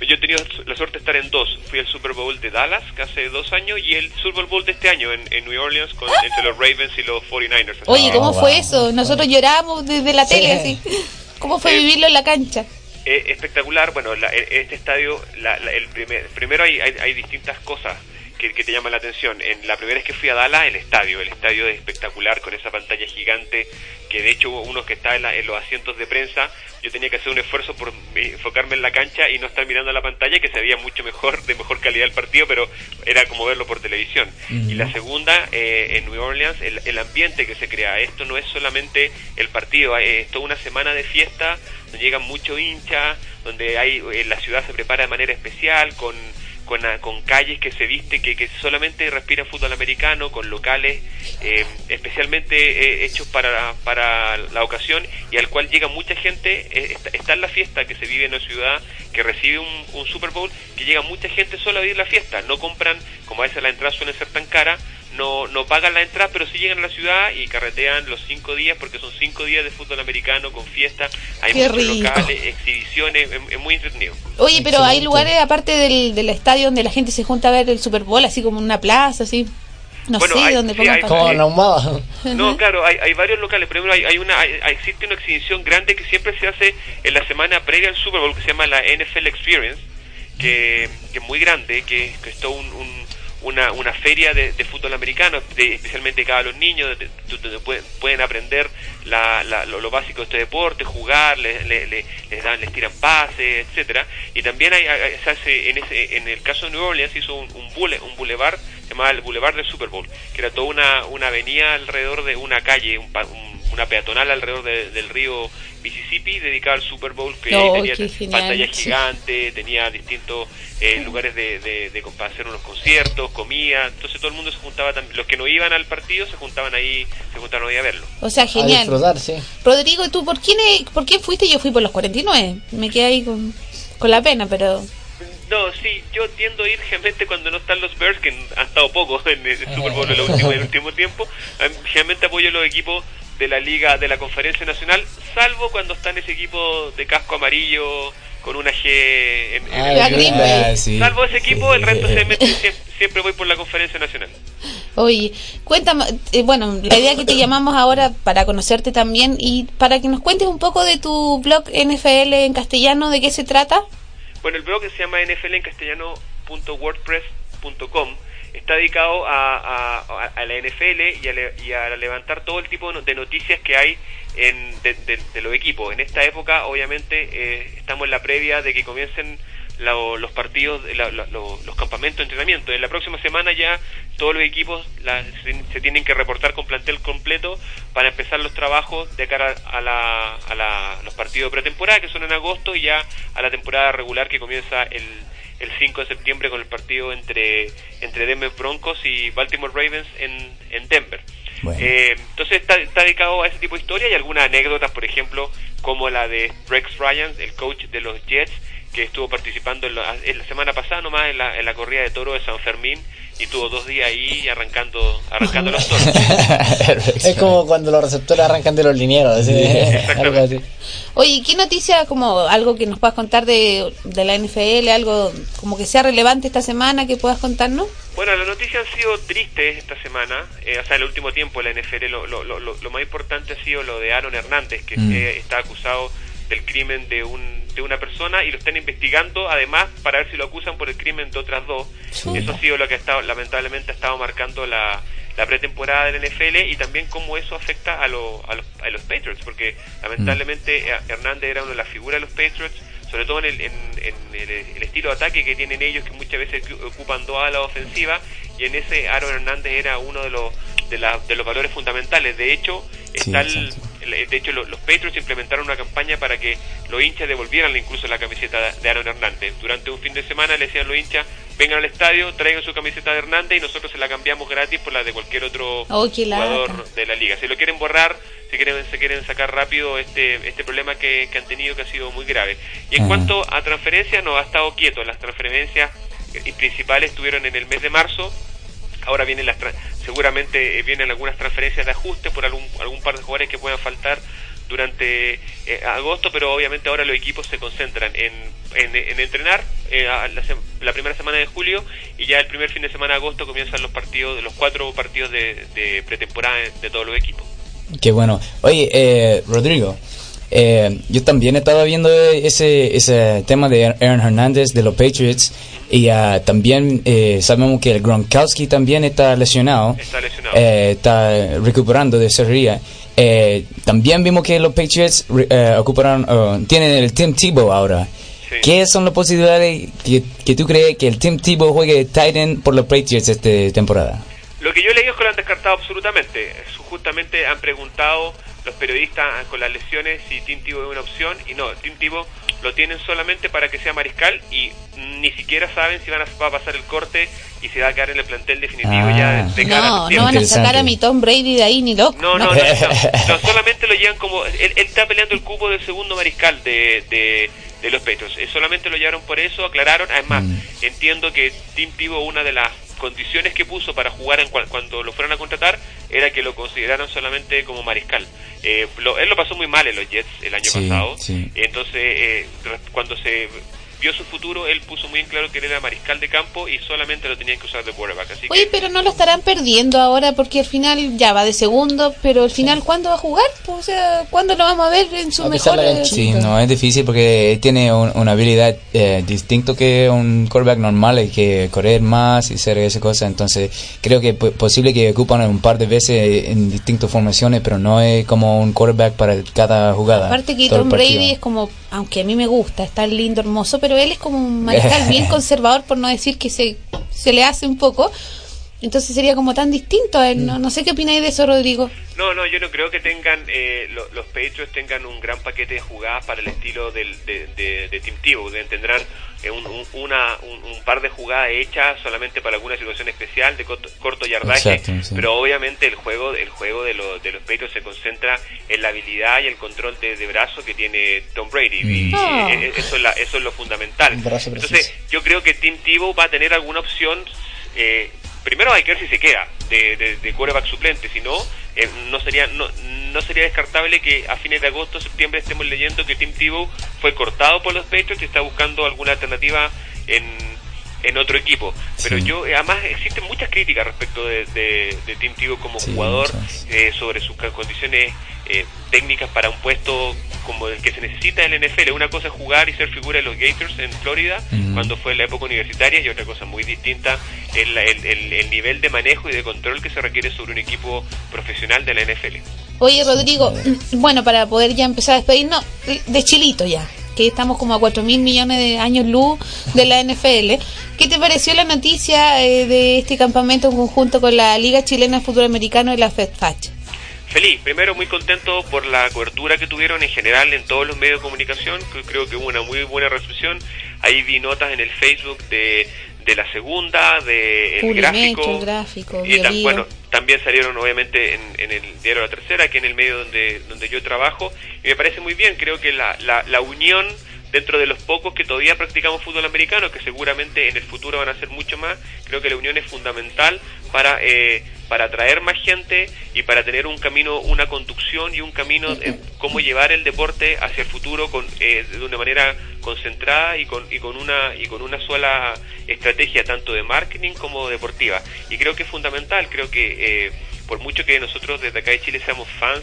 Yo he tenido la suerte de estar en dos. Fui al Super Bowl de Dallas, que hace dos años, y el Super Bowl de este año en, en New Orleans con, entre los Ravens y los 49ers. Oye, Oh, ¿cómo wow. fue eso? Nosotros llorábamos desde la tele, así. ¿Cómo fue Eh, vivirlo en la cancha? Eh, espectacular. Bueno, la- en este estadio, la- la- el primer, primero hay, hay, hay distintas cosas que, que te llaman la atención. En la primera vez que fui a Dallas, el estadio. El estadio es espectacular con esa pantalla gigante que de hecho uno que está en, la- en los asientos de prensa, yo tenía que hacer un esfuerzo por eh, enfocarme en la cancha y no estar mirando a la pantalla que se veía mucho mejor, de mejor calidad el partido, pero era como verlo por televisión. Y la segunda, eh, en New Orleans, el, el ambiente que se crea. Esto no es solamente el partido, es toda una semana de fiesta donde llegan muchos hinchas, donde hay eh, la ciudad se prepara de manera especial con con, ah, con calles que se viste que, que solamente respiran fútbol americano, con locales eh, especialmente eh, hechos para, para la ocasión y al cual llega mucha gente. eh, está, está en la fiesta que se vive en la ciudad, que recibe un, Super Bowl, que llega mucha gente solo a vivir la fiesta. No compran, como a veces las entradas suelen ser tan caras, no, no pagan la entrada, pero sí llegan a la ciudad y carretean los cinco días, porque son cinco días de fútbol americano con fiesta. Hay Qué muchos rico. locales, exhibiciones, es, es muy entretenido. Oye, pero hay lugares aparte del, del estadio donde la gente se junta a ver el Super Bowl, así como en una plaza, así. No Bueno, sé, hay- donde sí, pongan hay- Como ahumada. No, claro, hay, hay varios locales. Primero, hay, hay una, hay- hay- existe una exhibición grande que siempre se hace en la semana previa al Super Bowl, que se llama la NFL Experience, que, que es muy grande, que, que es todo un- un- una, una feria de, de fútbol americano, de- especialmente dedicada a los niños, de- pueden, aprender la, la- lo, básico de este deporte, jugar, le- le- le- les, dan, les tiran pases, etcétera. Y también hay, se hace, en, ese, en el caso de New Orleans, se hizo un, un, bule, un boulevard llamado el Boulevard del Super Bowl, que era toda una, una avenida alrededor de una calle, un un- una peatonal alrededor de- del río Mississippi dedicada al Super Bowl, que No, tenía pantalla sí. gigante, tenía distintos eh, lugares de, de, de para hacer unos conciertos, comida, entonces todo el mundo se juntaba también, los que no iban al partido se juntaban ahí, se juntaban ahí a verlo. O sea, A genial. disfrutar, sí. Rodrigo, ¿y tú por quién, por quién fuiste? Yo fui por los 49. Me quedé ahí con, con la pena, pero... No, sí, yo tiendo a ir generalmente cuando no están los Bears, que han estado pocos en el Super Bowl en, el último, en el último tiempo. Em, Generalmente apoyo los equipos de la Liga de la Conferencia Nacional, salvo cuando están ese equipo de casco amarillo con una G en, en Ah, el-. Ah, sí. Salvo ese equipo, Sí. el resto siempre, siempre, siempre voy por la Conferencia Nacional. Oye, cuéntame, eh, bueno, la idea que te llamamos ahora para conocerte también y para que nos cuentes un poco de tu blog NFL en castellano, ¿de qué se trata? Bueno, el blog se llama NFL en castellano.wordpress.com está dedicado a, la NFL y a, le- y a levantar todo el tipo de noticias que hay en, de, los equipos. En esta época, obviamente, eh, estamos en la previa de que comiencen los partidos, la- la- lo- los campamentos de entrenamiento. En la próxima semana ya todos los equipos se, se tienen que reportar con plantel completo para empezar los trabajos de cara a, la- a los partidos de pretemporada que son en agosto y ya a la temporada regular que comienza el, el 5 de septiembre con el partido entre, entre Denver Broncos y Baltimore Ravens en, en Denver. Eh, entonces está, está dedicado a ese tipo de historia y algunas anécdotas, por ejemplo, como la de Rex Ryan, el coach de los Jets, que estuvo participando en la, en la semana pasada nomás en la, en la corrida de toro de San Fermín y tuvo dos días ahí arrancando, arrancando los toros. Es como cuando los receptores arrancan de los linieros. así, algo así. Oye, ¿qué noticia, como algo que nos puedas contar de, de la NFL, algo como que sea relevante esta semana que puedas contarnos? Bueno, las noticias han sido tristes esta semana, eh, o sea, el último tiempo en la NFL lo, lo, lo, lo- lo más importante ha sido lo de Aaron Hernández, que Mm. eh, está acusado del crimen de, un, de una persona y lo están investigando además para ver si lo acusan por el crimen de otras dos. Eso ha sido lo que ha estado, lamentablemente ha estado marcando la, la pretemporada del NFL y también cómo eso afecta a, lo- a, los, a los Patriots, porque lamentablemente eh, Hernández era una de las figuras de los Patriots, sobre todo en el, en, en el, el estilo de ataque que tienen ellos, que muchas veces ocu- ocupan dos alas ofensivas, y en ese Aaron Hernández era uno de los de, la- de los valores fundamentales. De hecho, está el- de hecho lo- los Patriots implementaron una campaña para que los hinchas devolvieran incluso la camiseta de Aaron Hernández. Durante un fin de semana le decían a los hinchas, vengan al estadio, traigan su camiseta de Hernández y nosotros se la cambiamos gratis por la de cualquier otro Oh, jugador de la liga. Si lo quieren borrar, si quieren, se quieren sacar rápido este, este problema que, que han tenido que ha sido muy grave. Y en cuanto a transferencias, no ha estado quieto. Las transferencias eh, principales estuvieron en el mes de marzo. Ahora vienen las tra- seguramente eh, vienen algunas transferencias de ajuste por algún, algún par de jugadores que puedan faltar durante eh, agosto, pero obviamente ahora los equipos se concentran en, en, en entrenar eh, la, la primera semana de julio y ya el primer fin de semana de agosto comienzan los partidos, los cuatro partidos de, de pretemporada de, de todos los equipos. Qué bueno. Oye, eh, Rodrigo, eh, yo también estaba viendo ese, ese tema de Aaron Hernández de los Patriots y ah, también eh, sabemos que el Gronkowski también está lesionado. Está lesionado. Eh, está recuperando de cirugía. Eh, también vimos que los Patriots eh, ocuparon, oh, tienen el Tim Tebow ahora. ¿Qué son las posibilidades que, que tú crees que el Tim Tebow juegue Titan por los Patriots esta temporada? Lo que yo leído es que lo han descartado absolutamente. Justamente han preguntado los periodistas con las lesiones si Tim Tebow es una opción y no, Tim Tebow lo tienen solamente para que sea mariscal y ni siquiera saben si van a, va a pasar el corte y se va a quedar en el plantel definitivo Ah. ya de, de cara a No, no van a sacar a mi Tom Brady de ahí ni loco. No, no, no, no, no, solamente lo llevan como. Él, él está peleando el cupo del segundo mariscal de, de, de los Patriots. Eh, solamente lo llevaron por eso, aclararon. Además, entiendo que Tim Tebow, una de las condiciones que puso para jugar en cua- cuando lo fueron a contratar era que lo consideraran solamente como mariscal. Eh, lo- él lo pasó muy mal en los Jets el año Sí, pasado. sí. Entonces, eh, cuando se vio su futuro, él puso muy en claro que él era mariscal de campo y solamente lo tenían que usar de quarterback. Así Oye, pero no lo estarán perdiendo ahora porque al final ya va de segundo, pero al final ¿cuándo va a jugar? Pues, o sea, ¿cuándo lo vamos a ver en su mejor eh, Sí, no, es difícil porque tiene un- una habilidad eh, distinto que un quarterback normal, hay que correr más y hacer esas cosas, entonces creo que es posible que ocupan un par de veces en distintas formaciones, pero no es como un quarterback para cada jugada. Aparte que Tom. Brady es como, aunque a mí me gusta, está lindo, hermoso, pero él es como un mariscal bien conservador, por no decir que se, se le hace un poco. Entonces sería como tan distinto a él. No, no sé qué opináis de eso, Rodrigo. No, no, yo no creo que tengan eh, lo- los Patriots tengan un gran paquete de jugadas para el estilo del, de, de, de Tim Tebow. Tendrán un, un- una, un, un par de jugadas hechas solamente para alguna situación especial de corto, corto yardaje, Exacto, pero obviamente el juego el juego de, los de los Patriots se concentra en la habilidad y el control de, de brazo que tiene Tom Brady. Y, Mm. eh, eh, eso, es la- eso es lo fundamental. Entonces, yo creo que Tim Tebow va a tener alguna opción. eh, primero hay que ver si se queda de, de, de suplente, si no, eh, no sería no, no sería descartable que a fines de agosto septiembre estemos leyendo que Tim Tebow fue cortado por los Patriots y está buscando alguna alternativa en, en otro equipo. Pero Sí. yo, eh, además, existen muchas críticas respecto de, de, de Tim Tebow como jugador, eh, sobre sus condiciones eh, técnicas para un puesto como el que se necesita en el NFL. Una cosa es jugar y ser figura de los Gators en Florida cuando fue en la época universitaria y otra cosa muy distinta el, el- el- el nivel de manejo y de control que se requiere sobre un equipo profesional de la NFL. Oye, Rodrigo, bueno, para poder ya empezar a despedirnos, de Chilito ya, que estamos como a 4 mil millones de años luz de la NFL. ¿Qué te pareció la noticia eh, de este campamento en conjunto con la Liga Chilena de Fútbol Americano y la FedFatch? Feliz, primero muy contento por la cobertura que tuvieron en general en todos los medios de comunicación, creo que hubo una muy buena recepción. Ahí vi notas en el Facebook de, de la segunda, de el gráfico. el gráfico, Y bueno, también salieron obviamente en, en el diario La Tercera, que en el medio donde, donde yo trabajo, y me parece muy bien, creo que la, la, la unión dentro de los pocos que todavía practicamos fútbol americano, que seguramente en el futuro van a ser mucho más, creo que la unión es fundamental para, eh, para atraer más gente y para tener un camino, una conducción y un camino de cómo llevar el deporte hacia el futuro con, eh, de una manera concentrada y con, y con una y con una sola estrategia tanto de marketing como deportiva. Y creo que es fundamental creo que eh, por mucho que nosotros desde acá de Chile seamos fans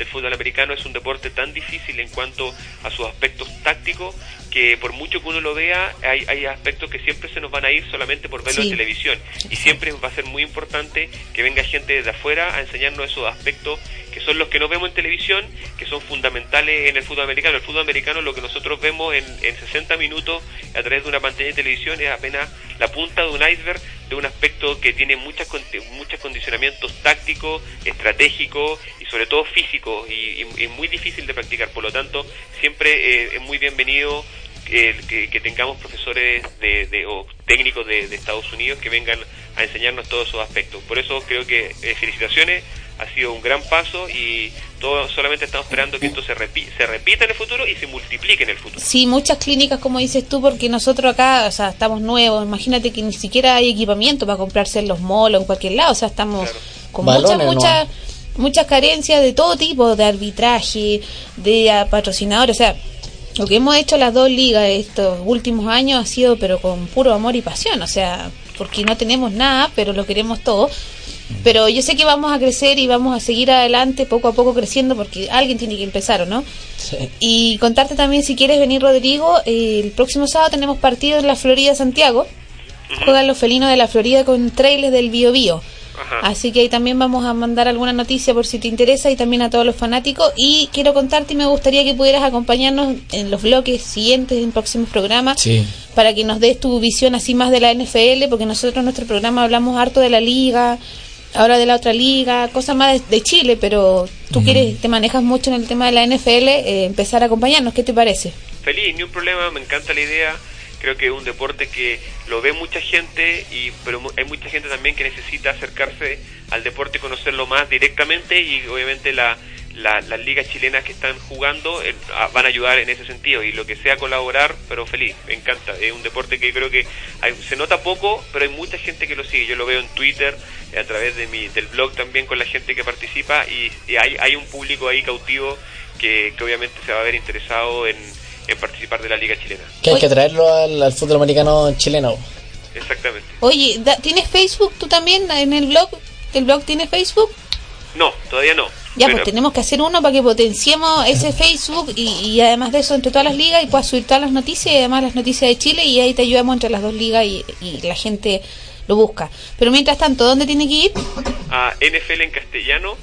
del fútbol americano es un deporte tan difícil en cuanto a sus aspectos tácticos que por mucho que uno lo vea hay, hay aspectos que siempre se nos van a ir solamente por verlo Sí. en televisión. Y siempre va a ser muy importante que venga gente desde afuera a enseñarnos esos aspectos que son los que no vemos en televisión que son fundamentales en el fútbol americano. El fútbol americano lo que nosotros vemos en, en 60 minutos a través de una pantalla de televisión es apenas la punta de un iceberg de un aspecto que tiene muchas muchos condicionamientos tácticos estratégicos y sobre todo físicos y muy difícil de practicar. Por lo tanto siempre eh, es muy bienvenido que, que- que tengamos profesores de, de- o técnicos de, de Estados Unidos que vengan a enseñarnos todos esos aspectos. Por eso creo que eh, felicitaciones, ha sido un gran paso y todo, solamente estamos esperando que esto se, repi- se repita en el futuro y se multiplique en el futuro. Sí, muchas clínicas, como dices tú, porque nosotros acá, o sea, estamos nuevos. Imagínate que ni siquiera hay equipamiento para comprarse en los malls o en cualquier lado. O sea, estamos con Balones muchas, muchas, muchas carencias de todo tipo, de arbitraje, de patrocinadores. O sea, lo que hemos hecho las dos ligas estos últimos años ha sido, pero con puro amor y pasión. O sea, porque no tenemos nada, pero lo queremos todo. Pero yo sé que vamos a crecer y vamos a seguir adelante poco a poco creciendo porque alguien tiene que empezar, ¿o no? Y contarte también, si quieres venir, Rodrigo, el próximo sábado tenemos partido en la Florida, Santiago. Juegan los felinos de la Florida con trailers del Bio Bio. Así que ahí también vamos a mandar alguna noticia por si te interesa y también a todos los fanáticos. Y quiero contarte y me gustaría que pudieras acompañarnos en los bloques siguientes, en próximos programas, Sí. para que nos des tu visión así más de la NFL, porque nosotros en nuestro programa hablamos harto de la liga, ahora de la otra liga, cosas más de, de Chile, pero tú quieres, te manejas mucho en el tema de la NFL, eh, empezar a acompañarnos, ¿qué te parece? Feliz, ni un problema, me encanta la idea. Creo que es un deporte que lo ve mucha gente, y pero hay mucha gente también que necesita acercarse al deporte y conocerlo más directamente y obviamente la, la- las ligas chilenas que están jugando eh, van a ayudar en ese sentido y lo que sea colaborar, pero feliz, me encanta. Es un deporte que creo que hay- se nota poco, pero hay mucha gente que lo sigue. Yo lo veo en Twitter, a través de mi, del blog también con la gente que participa y, y hay, hay un público ahí cautivo que, que obviamente se va a ver interesado en, en participar de la liga chilena. Que hay que traerlo al, al fútbol americano chileno. Exactamente. Oye, da- ¿tienes Facebook tú también en el blog? ¿El blog tiene Facebook? No, todavía no. Ya, Pero- pues tenemos que hacer uno para que potenciemos ese Facebook y, y además de eso entre todas las ligas y puedas subir todas las noticias y además las noticias de Chile y ahí te ayudamos entre las dos ligas y, y la gente lo busca. Pero mientras tanto, ¿dónde tiene que ir? a NFL en castellano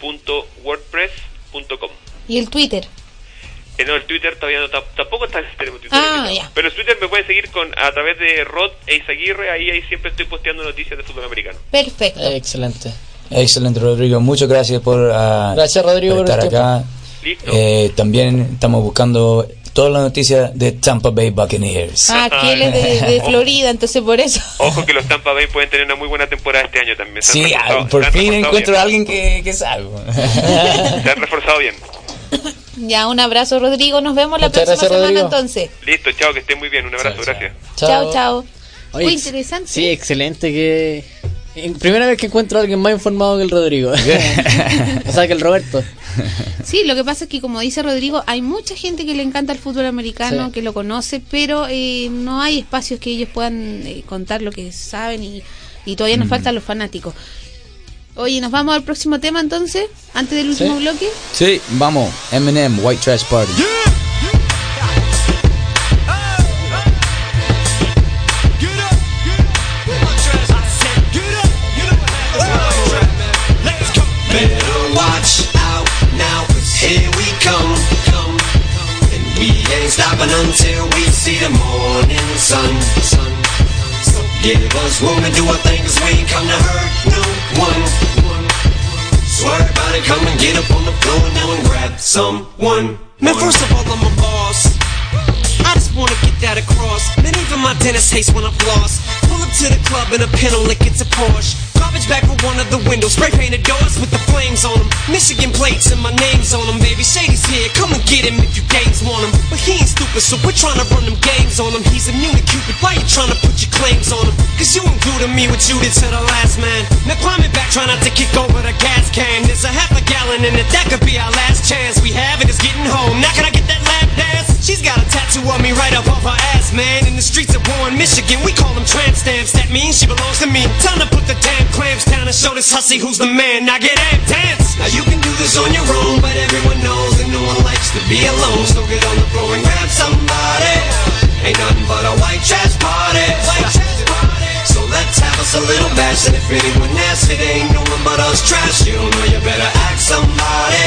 punto wordpress.com. Y el Twitter. Eh, no, el Twitter todavía no, tam- tampoco está tenemos Twitter Ah. Pero el Twitter me pueden seguir con a través de Rod e Isaguirre, ahí, ahí siempre estoy posteando noticias de fútbol americano. Perfecto. Excelente. Excelente, Rodrigo. Muchas gracias por, ah, Gracias, Rodrigo, por por estar acá. Listo. Eh, también estamos buscando todas las noticias de Tampa Bay Buccaneers. Ah, aquí él es de, de Florida, entonces por eso. Ojo que los Tampa Bay pueden tener una muy buena temporada este año también. Se Sí, ah, por fin encuentro bien. a alguien que, que sabe. Se han reforzado bien. Ya, un abrazo, Rodrigo. Nos vemos la Muchas próxima gracias, semana Rodrigo. entonces. Listo, chao, que estén muy bien. Un abrazo, Chao, gracias. Chao, chao. Oye, Muy interesante. Sí, excelente que... en- Primera vez que encuentro a alguien más informado que el Rodrigo. o sea, que el Roberto. Sí, lo que pasa es que como dice Rodrigo, hay mucha gente que le encanta el fútbol americano, Sí. que lo conoce, pero eh, no hay espacios que ellos puedan eh, contar lo que saben y, y todavía nos faltan los fanáticos. Oye, ¿nos vamos al próximo tema entonces? Antes del último Sí. bloque. Sí, vamos. Eminem, White Trash Party. Better watch out now, cause here we come, come. And we ain't stopping until we see the morning sun, sun. Us room to do our thing, cause we ain't come to hurt no one. So everybody come and get up on the floor now and grab someone. Man, first of all, I'm a boss. I just wanna get that across. Man, even my dentist hates when I floss. Pull up to the club in a pintle like it's a Porsche. Garbage bag for one of the windows. Spray painted doors with the flames on them. Michigan plates and my name's on them, baby. Shady's here, come and get him if you gangs want him. But he ain't stupid, so we're trying to run them games on him. He's immune to Cupid. Why you trying to put your claims on him? Cause you to me what you did to the last man. Now climb it back, try not to kick over the gas can. There's a half a gallon in it, that could be our last chance. We have it, it's getting home. Now can I get that lap dance? She's got a tattoo of me right up off her ass, man. In the streets of Warren, Michigan, we call them tramp stamps. That means she belongs to me. Time to put the damn clamps down and show this hussy who's the man. Now get amped, dance. Now you can do this on your own, but everyone knows that no one likes to be alone. So get on the floor and grab somebody. Ain't nothing but a white trash party. White trash party. So let's have us a little bash. And if anyone asks, it ain't no one but us trash. You don't know, you better ask somebody.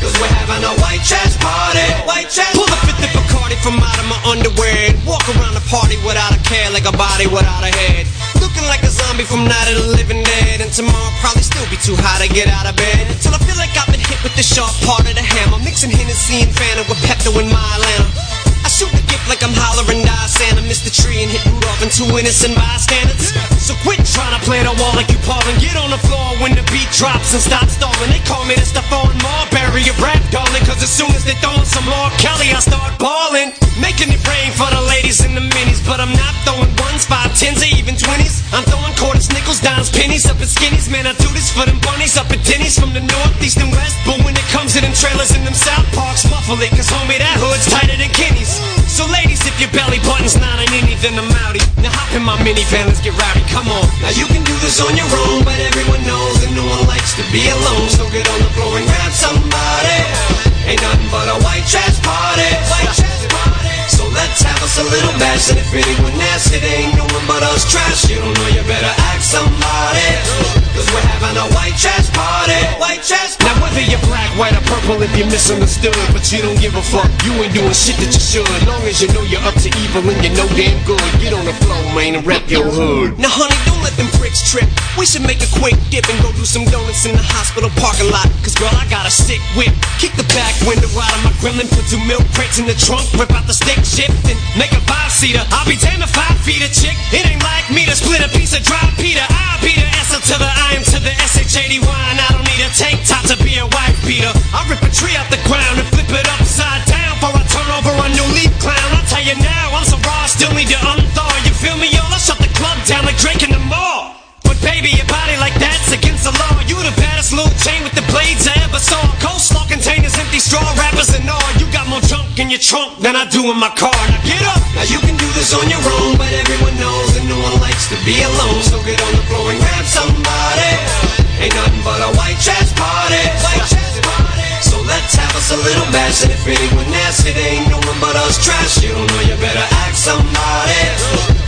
Cause we're having a white trash party. White trash Pull the 50 Bacardi from out of my underwear and walk around the party without a care, like a body without a head. Looking like a zombie from Night of the Living Dead. And tomorrow probably still be too high to get out of bed. Till I feel like I've been hit with the sharp part of the hammer. Mixing Hennessy and Fanta with Pepto in my Atlanta. I shoot the gift like I'm hollering die Santa the tree and hit Rudolph and two innocent bystanders So quit trying to play the wall like you Paul And get on the floor when the beat drops and stop stalling. They call me the Stephon Marbury of rap, darling. Cause as soon as they throwing some more Kelly, I start balling Making it rain for the ladies in the minis. But I'm not throwing ones, five, tens, or even twenties. I'm throwing quarters, nickels, dimes, pennies Up in skinnies, man, I do this for them bunnies Up in tennies from the north, east, and west But when it comes to them trailers in them South Parks Muffle it, cause homie, that hood's tighter than Kenny's So ladies, if your belly button's not an innie, then I'm outie. Now hop in my minivan, let's get rowdy, come on. Now you can do this on your own But everyone knows that no one likes to be alone. So get on the floor and grab somebody. Ain't nothing but a white trash party. White trash let's have us a little bash And if anyone asks, it ain't no one but us trash. You don't know, you better ask somebody. Cause we're having a white trash party. White trash party Now whether you're black, white, or purple if you're misunderstood But you don't give a fuck, you ain't doing shit that you should. Long as you know you're up to evil and you know damn good. Get on the floor, man, and rep your hood. Now honey, don't let them trip. We should make a quick dip and go do some donuts in the hospital parking lot. Cause girl, I got a sick whip. Kick the back window out of my gremlin Put two milk crates in the trunk. Rip out the stick shift and make a five-seater. I'll be damned if I feed a chick. It ain't like me to split a piece of dry Peter. I'll be the S to the I am to the S-H-A-D-Y And I don't need a tank top to be a wife beater. I'll rip a tree out the ground your trunk than I do in my car. Now get up! Now you can do this on your own But everyone knows that no one likes to be alone. So get on the floor and grab somebody. Ain't nothing but a white trash party. White trash party. So let's have us a little bash And if anyone asks, it ain't no one but us trash. You don't know, you better ask somebody.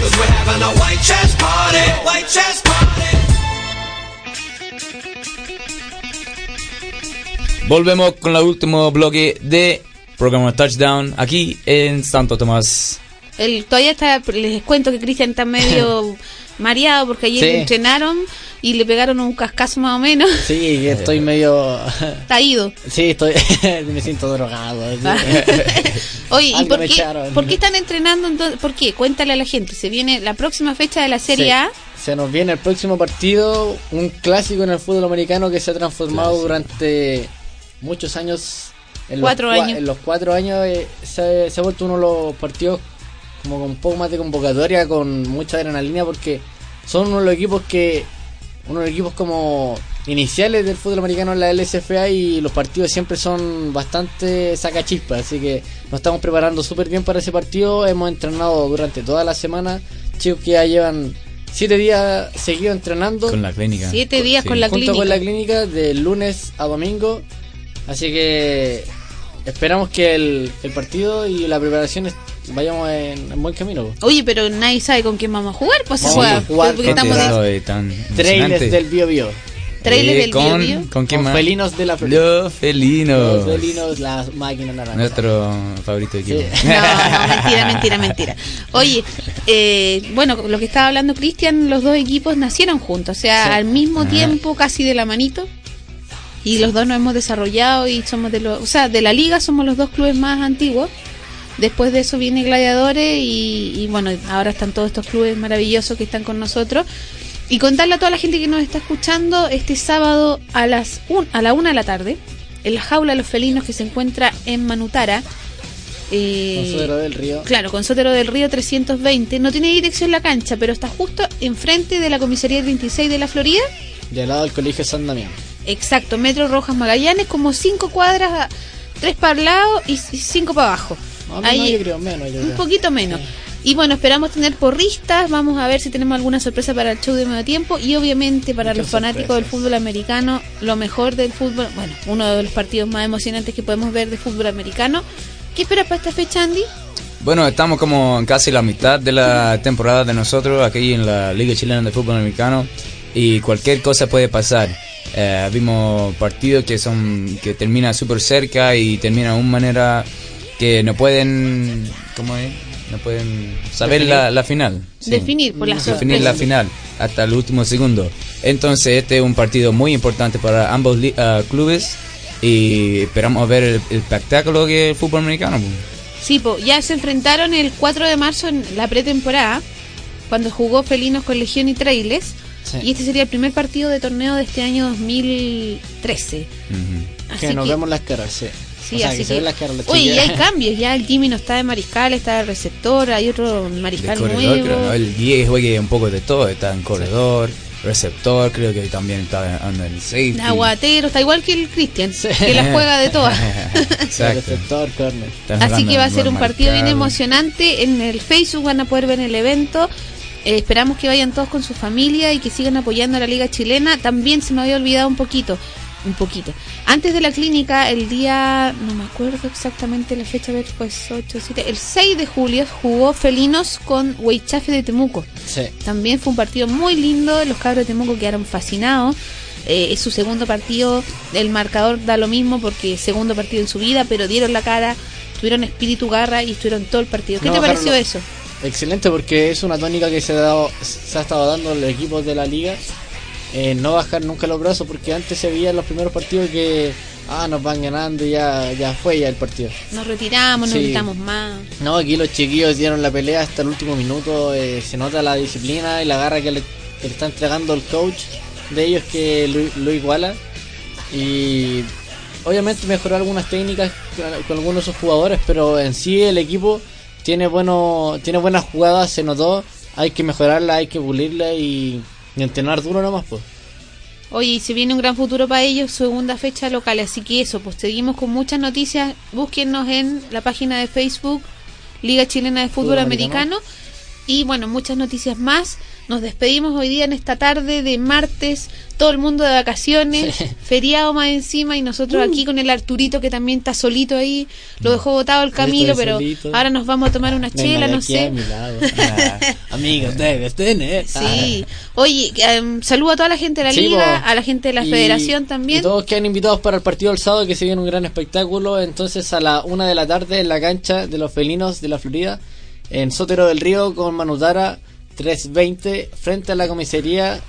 Cause we're having a white trash party. White trash party. Volvemos con el último bloque de programa Touchdown aquí en Santo Tomás. El, todavía está, les cuento que Cristian está medio mareado porque ayer Sí. entrenaron y le pegaron un cascazo más o menos. Sí, que estoy medio. Está ido. Sí, estoy. me siento drogado. Oye, ¿y por qué, por qué están entrenando entonces? ¿Por qué? Cuéntale a la gente. Se viene la próxima fecha de la Serie Sí. A. Se nos viene el próximo partido, un clásico en el fútbol americano que se ha transformado durante muchos años. En Cuatro los, años. En los cuatro años eh, se, se ha vuelto uno de los partidos como con un poco más de convocatoria, con mucha adrenalina, porque son uno de los equipos que. Uno de los equipos como iniciales del fútbol americano en la LSFA y los partidos siempre son bastante sacachispas, así que nos estamos preparando súper bien para ese partido, hemos entrenado durante toda la semana, chicos que ya llevan siete días seguidos entrenando. Con la clínica. Siete días Sí. con la junto clínica. con la clínica de lunes a domingo. Así que esperamos que el, el partido y la preparación vayamos en, en buen camino. po. Oye, pero nadie sabe con quién vamos a jugar, pues se Vamos juega. a jugar porque estamos de- Trailers del Bio Bio. Trailers Eh, del con, Bio Bio. ¿Con quién Con más? felinos de la Florida. Los felinos. Los felinos, las máquinas naranjas. Nuestro favorito equipo. No, no, mentira, mentira, mentira. Oye, eh, bueno, lo que estaba hablando Cristian, los dos equipos nacieron juntos, o sea, Sí. al mismo Ajá. tiempo, casi de la manito. Y los dos nos hemos desarrollado y somos de los, o sea, de la liga somos los dos clubes más antiguos. Después de eso viene Gladiadores y, y bueno, ahora están todos estos clubes maravillosos que están con nosotros. Y contarle a toda la gente que nos está escuchando este sábado a las un, a la una de la tarde, en la jaula de los felinos que se encuentra en Manutara. eh, Con Sotero del Río. Claro, con Sotero del Río 320. No tiene dirección la cancha, pero está justo enfrente de la comisaría del 26 de la Florida. De al lado del colegio San Damián. Exacto, Metro Rojas Magallanes, como cinco cuadras, tres para el lado y cinco para abajo. No, no, Ahí- yo creo menos. Yo un poquito menos. Y bueno, esperamos tener porristas, vamos a ver si tenemos alguna sorpresa para el show de medio tiempo y obviamente para Muchas los fanáticos del fútbol americano, lo mejor del fútbol, bueno, uno de los partidos más emocionantes que podemos ver de fútbol americano. ¿Qué esperas para esta fecha, Andy? Bueno, estamos como en casi la mitad de la temporada de nosotros aquí en la Liga Chilena de Fútbol Americano y cualquier cosa puede pasar. Eh, vimos partidos que son que terminan súper cerca y terminan de una manera que no pueden, ¿cómo es? No pueden saber Definir. la, la final. Sí. Definir por la Definir la final hasta el último segundo. Entonces este es un partido muy importante para ambos ah, clubes y esperamos ver el, el espectáculo que es el fútbol americano. pues. Sí, po, ya se enfrentaron el 4 de marzo en la pretemporada, cuando jugó Felinos con Legión y Trailes. Sí. Y este sería el primer partido de torneo de este año 2013. Ujú. Así que nos que- vemos las caras, sí. Sí, o sea, así que, se que- las caras Oye, y chiquillos. hay cambios, ya el Jimmy no está de mariscal, está de receptor, hay otro de mariscal corredor, nuevo. creo, ¿no? El 10 juegue un poco de todo, está en corredor, receptor, creo que también está en el safety. Aguatero, está igual que el Cristian, que la juega de todas. Receptor, corner. Así que va a ser un partido bien emocionante. En el Facebook van a poder ver el evento. Eh, esperamos que vayan todos con su familia y que sigan apoyando a la Liga Chilena. También se me había olvidado un poquito, un poquito. Antes de la clínica, el día, no me acuerdo exactamente la fecha, ver, pues 8, 7, el 6 de julio jugó Felinos con Huaychafe de Temuco. Sí. También fue un partido muy lindo, los cabros de Temuco quedaron fascinados. Eh, es su segundo partido, el marcador da lo mismo porque segundo partido en su vida, pero dieron la cara, tuvieron espíritu garra y estuvieron todo el partido. ¿Qué No te pareció los- eso? Excelente porque es una tónica que se ha, dado, se ha estado dando los equipos de la liga. eh, no bajar nunca los brazos porque antes se veía en los primeros partidos que ah, nos van ganando y ya, ya fue ya el partido. Nos retiramos, nos Sí. gritamos más. No, aquí los chiquillos dieron la pelea hasta el último minuto. eh, se nota la disciplina y la garra que le, que le está entregando el coach de ellos, que lo, lo iguala. Y obviamente mejoró algunas técnicas con, con algunos de sus jugadores, pero en sí el equipo tiene bueno tiene buenas jugadas, se notó. Hay que mejorarla, hay que pulirla y, y entrenar duro nomás, pues. Oye, y se viene un gran futuro para ellos, segunda fecha local, así que eso, pues seguimos con muchas noticias. Búsquennos en la página de Facebook, Liga Chilena de Fútbol, Fútbol Americano. Americano. Y bueno, muchas noticias más. Nos despedimos hoy día en esta tarde de martes, todo el mundo de vacaciones, feriado más encima y nosotros Uh. aquí con el Arturito que también está solito ahí, lo dejó botado el Camilo, pero solito. ahora nos vamos a tomar una chela, no sé. Ah, amigos, debes tener. Sí. Oye, em, saludo a toda la gente de la Sí, liga, po. a la gente de la Y- federación también. Y todos quedan invitados para el partido del sábado, que se viene un gran espectáculo. Entonces, a la una de la tarde en la cancha de los felinos de la Florida, en Sotero del Río, con Manutara 320, frente a la comisaría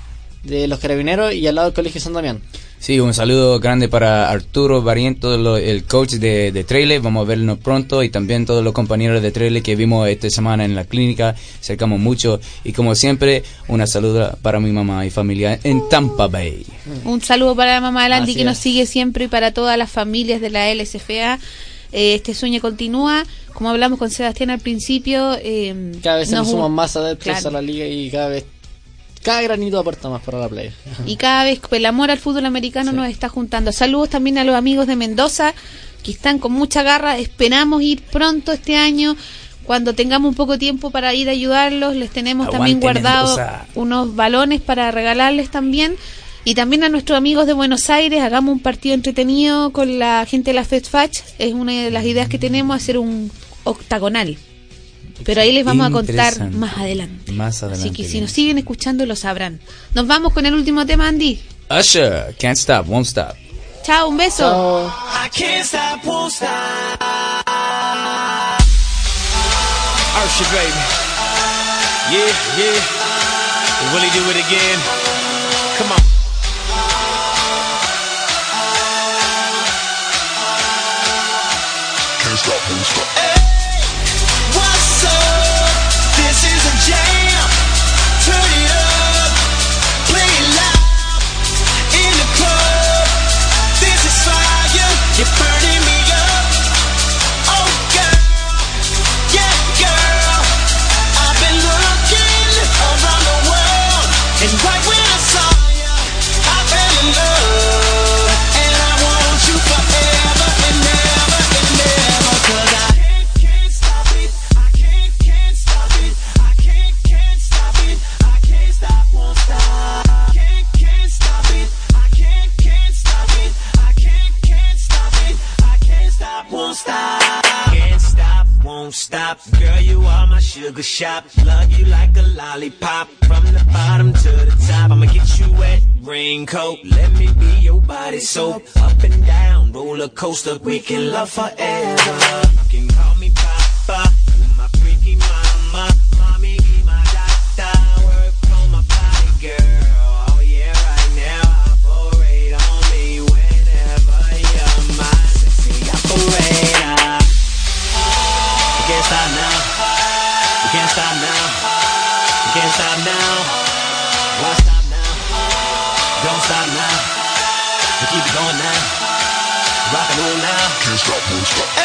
de los carabineros y al lado del Colegio San Damián. Sí, un saludo grande para Arturo Barriento, el coach de, de Trailer. Vamos a vernos pronto y también todos los compañeros de Trailer que vimos esta semana en la clínica. Cercamos mucho y como siempre, una saludo para mi mamá y familia en Tampa Bay. Un saludo para la mamá de Landy Así que nos es. sigue siempre y para todas las familias de la LSFA. Eh, este sueño continúa. Como hablamos con Sebastián al principio, eh, Cada vez se nos nos suman más adeptos Claro. a la liga y cada vez, cada granito aporta más para la playa. Y cada vez el amor al fútbol americano nos está juntando. Saludos también a los amigos de Mendoza que están con mucha garra. Esperamos ir pronto este año Cuando tengamos un poco de tiempo para ir a ayudarlos, les tenemos también guardados unos balones para regalarles también. Y también a nuestros amigos de Buenos Aires, hagamos un partido entretenido con la gente de la FedFatch. Es una de las ideas que tenemos, hacer un octagonal. Pero ahí les vamos a contar más adelante. Más adelante. Así que si nos siguen escuchando lo sabrán. Nos vamos con el último tema, Andy. Usher, can't stop, won't stop. Chao, un beso. I can't stop, won't stop. Usher, baby. Yeah, yeah. Will he do it again? Stop, won't stop. Stop. Girl, you are my sugar shop. Love you like a lollipop. From the bottom to the top, I'ma get you wet. Raincoat, let me be your body soap. Up and down, roller coaster, we can love forever. Can't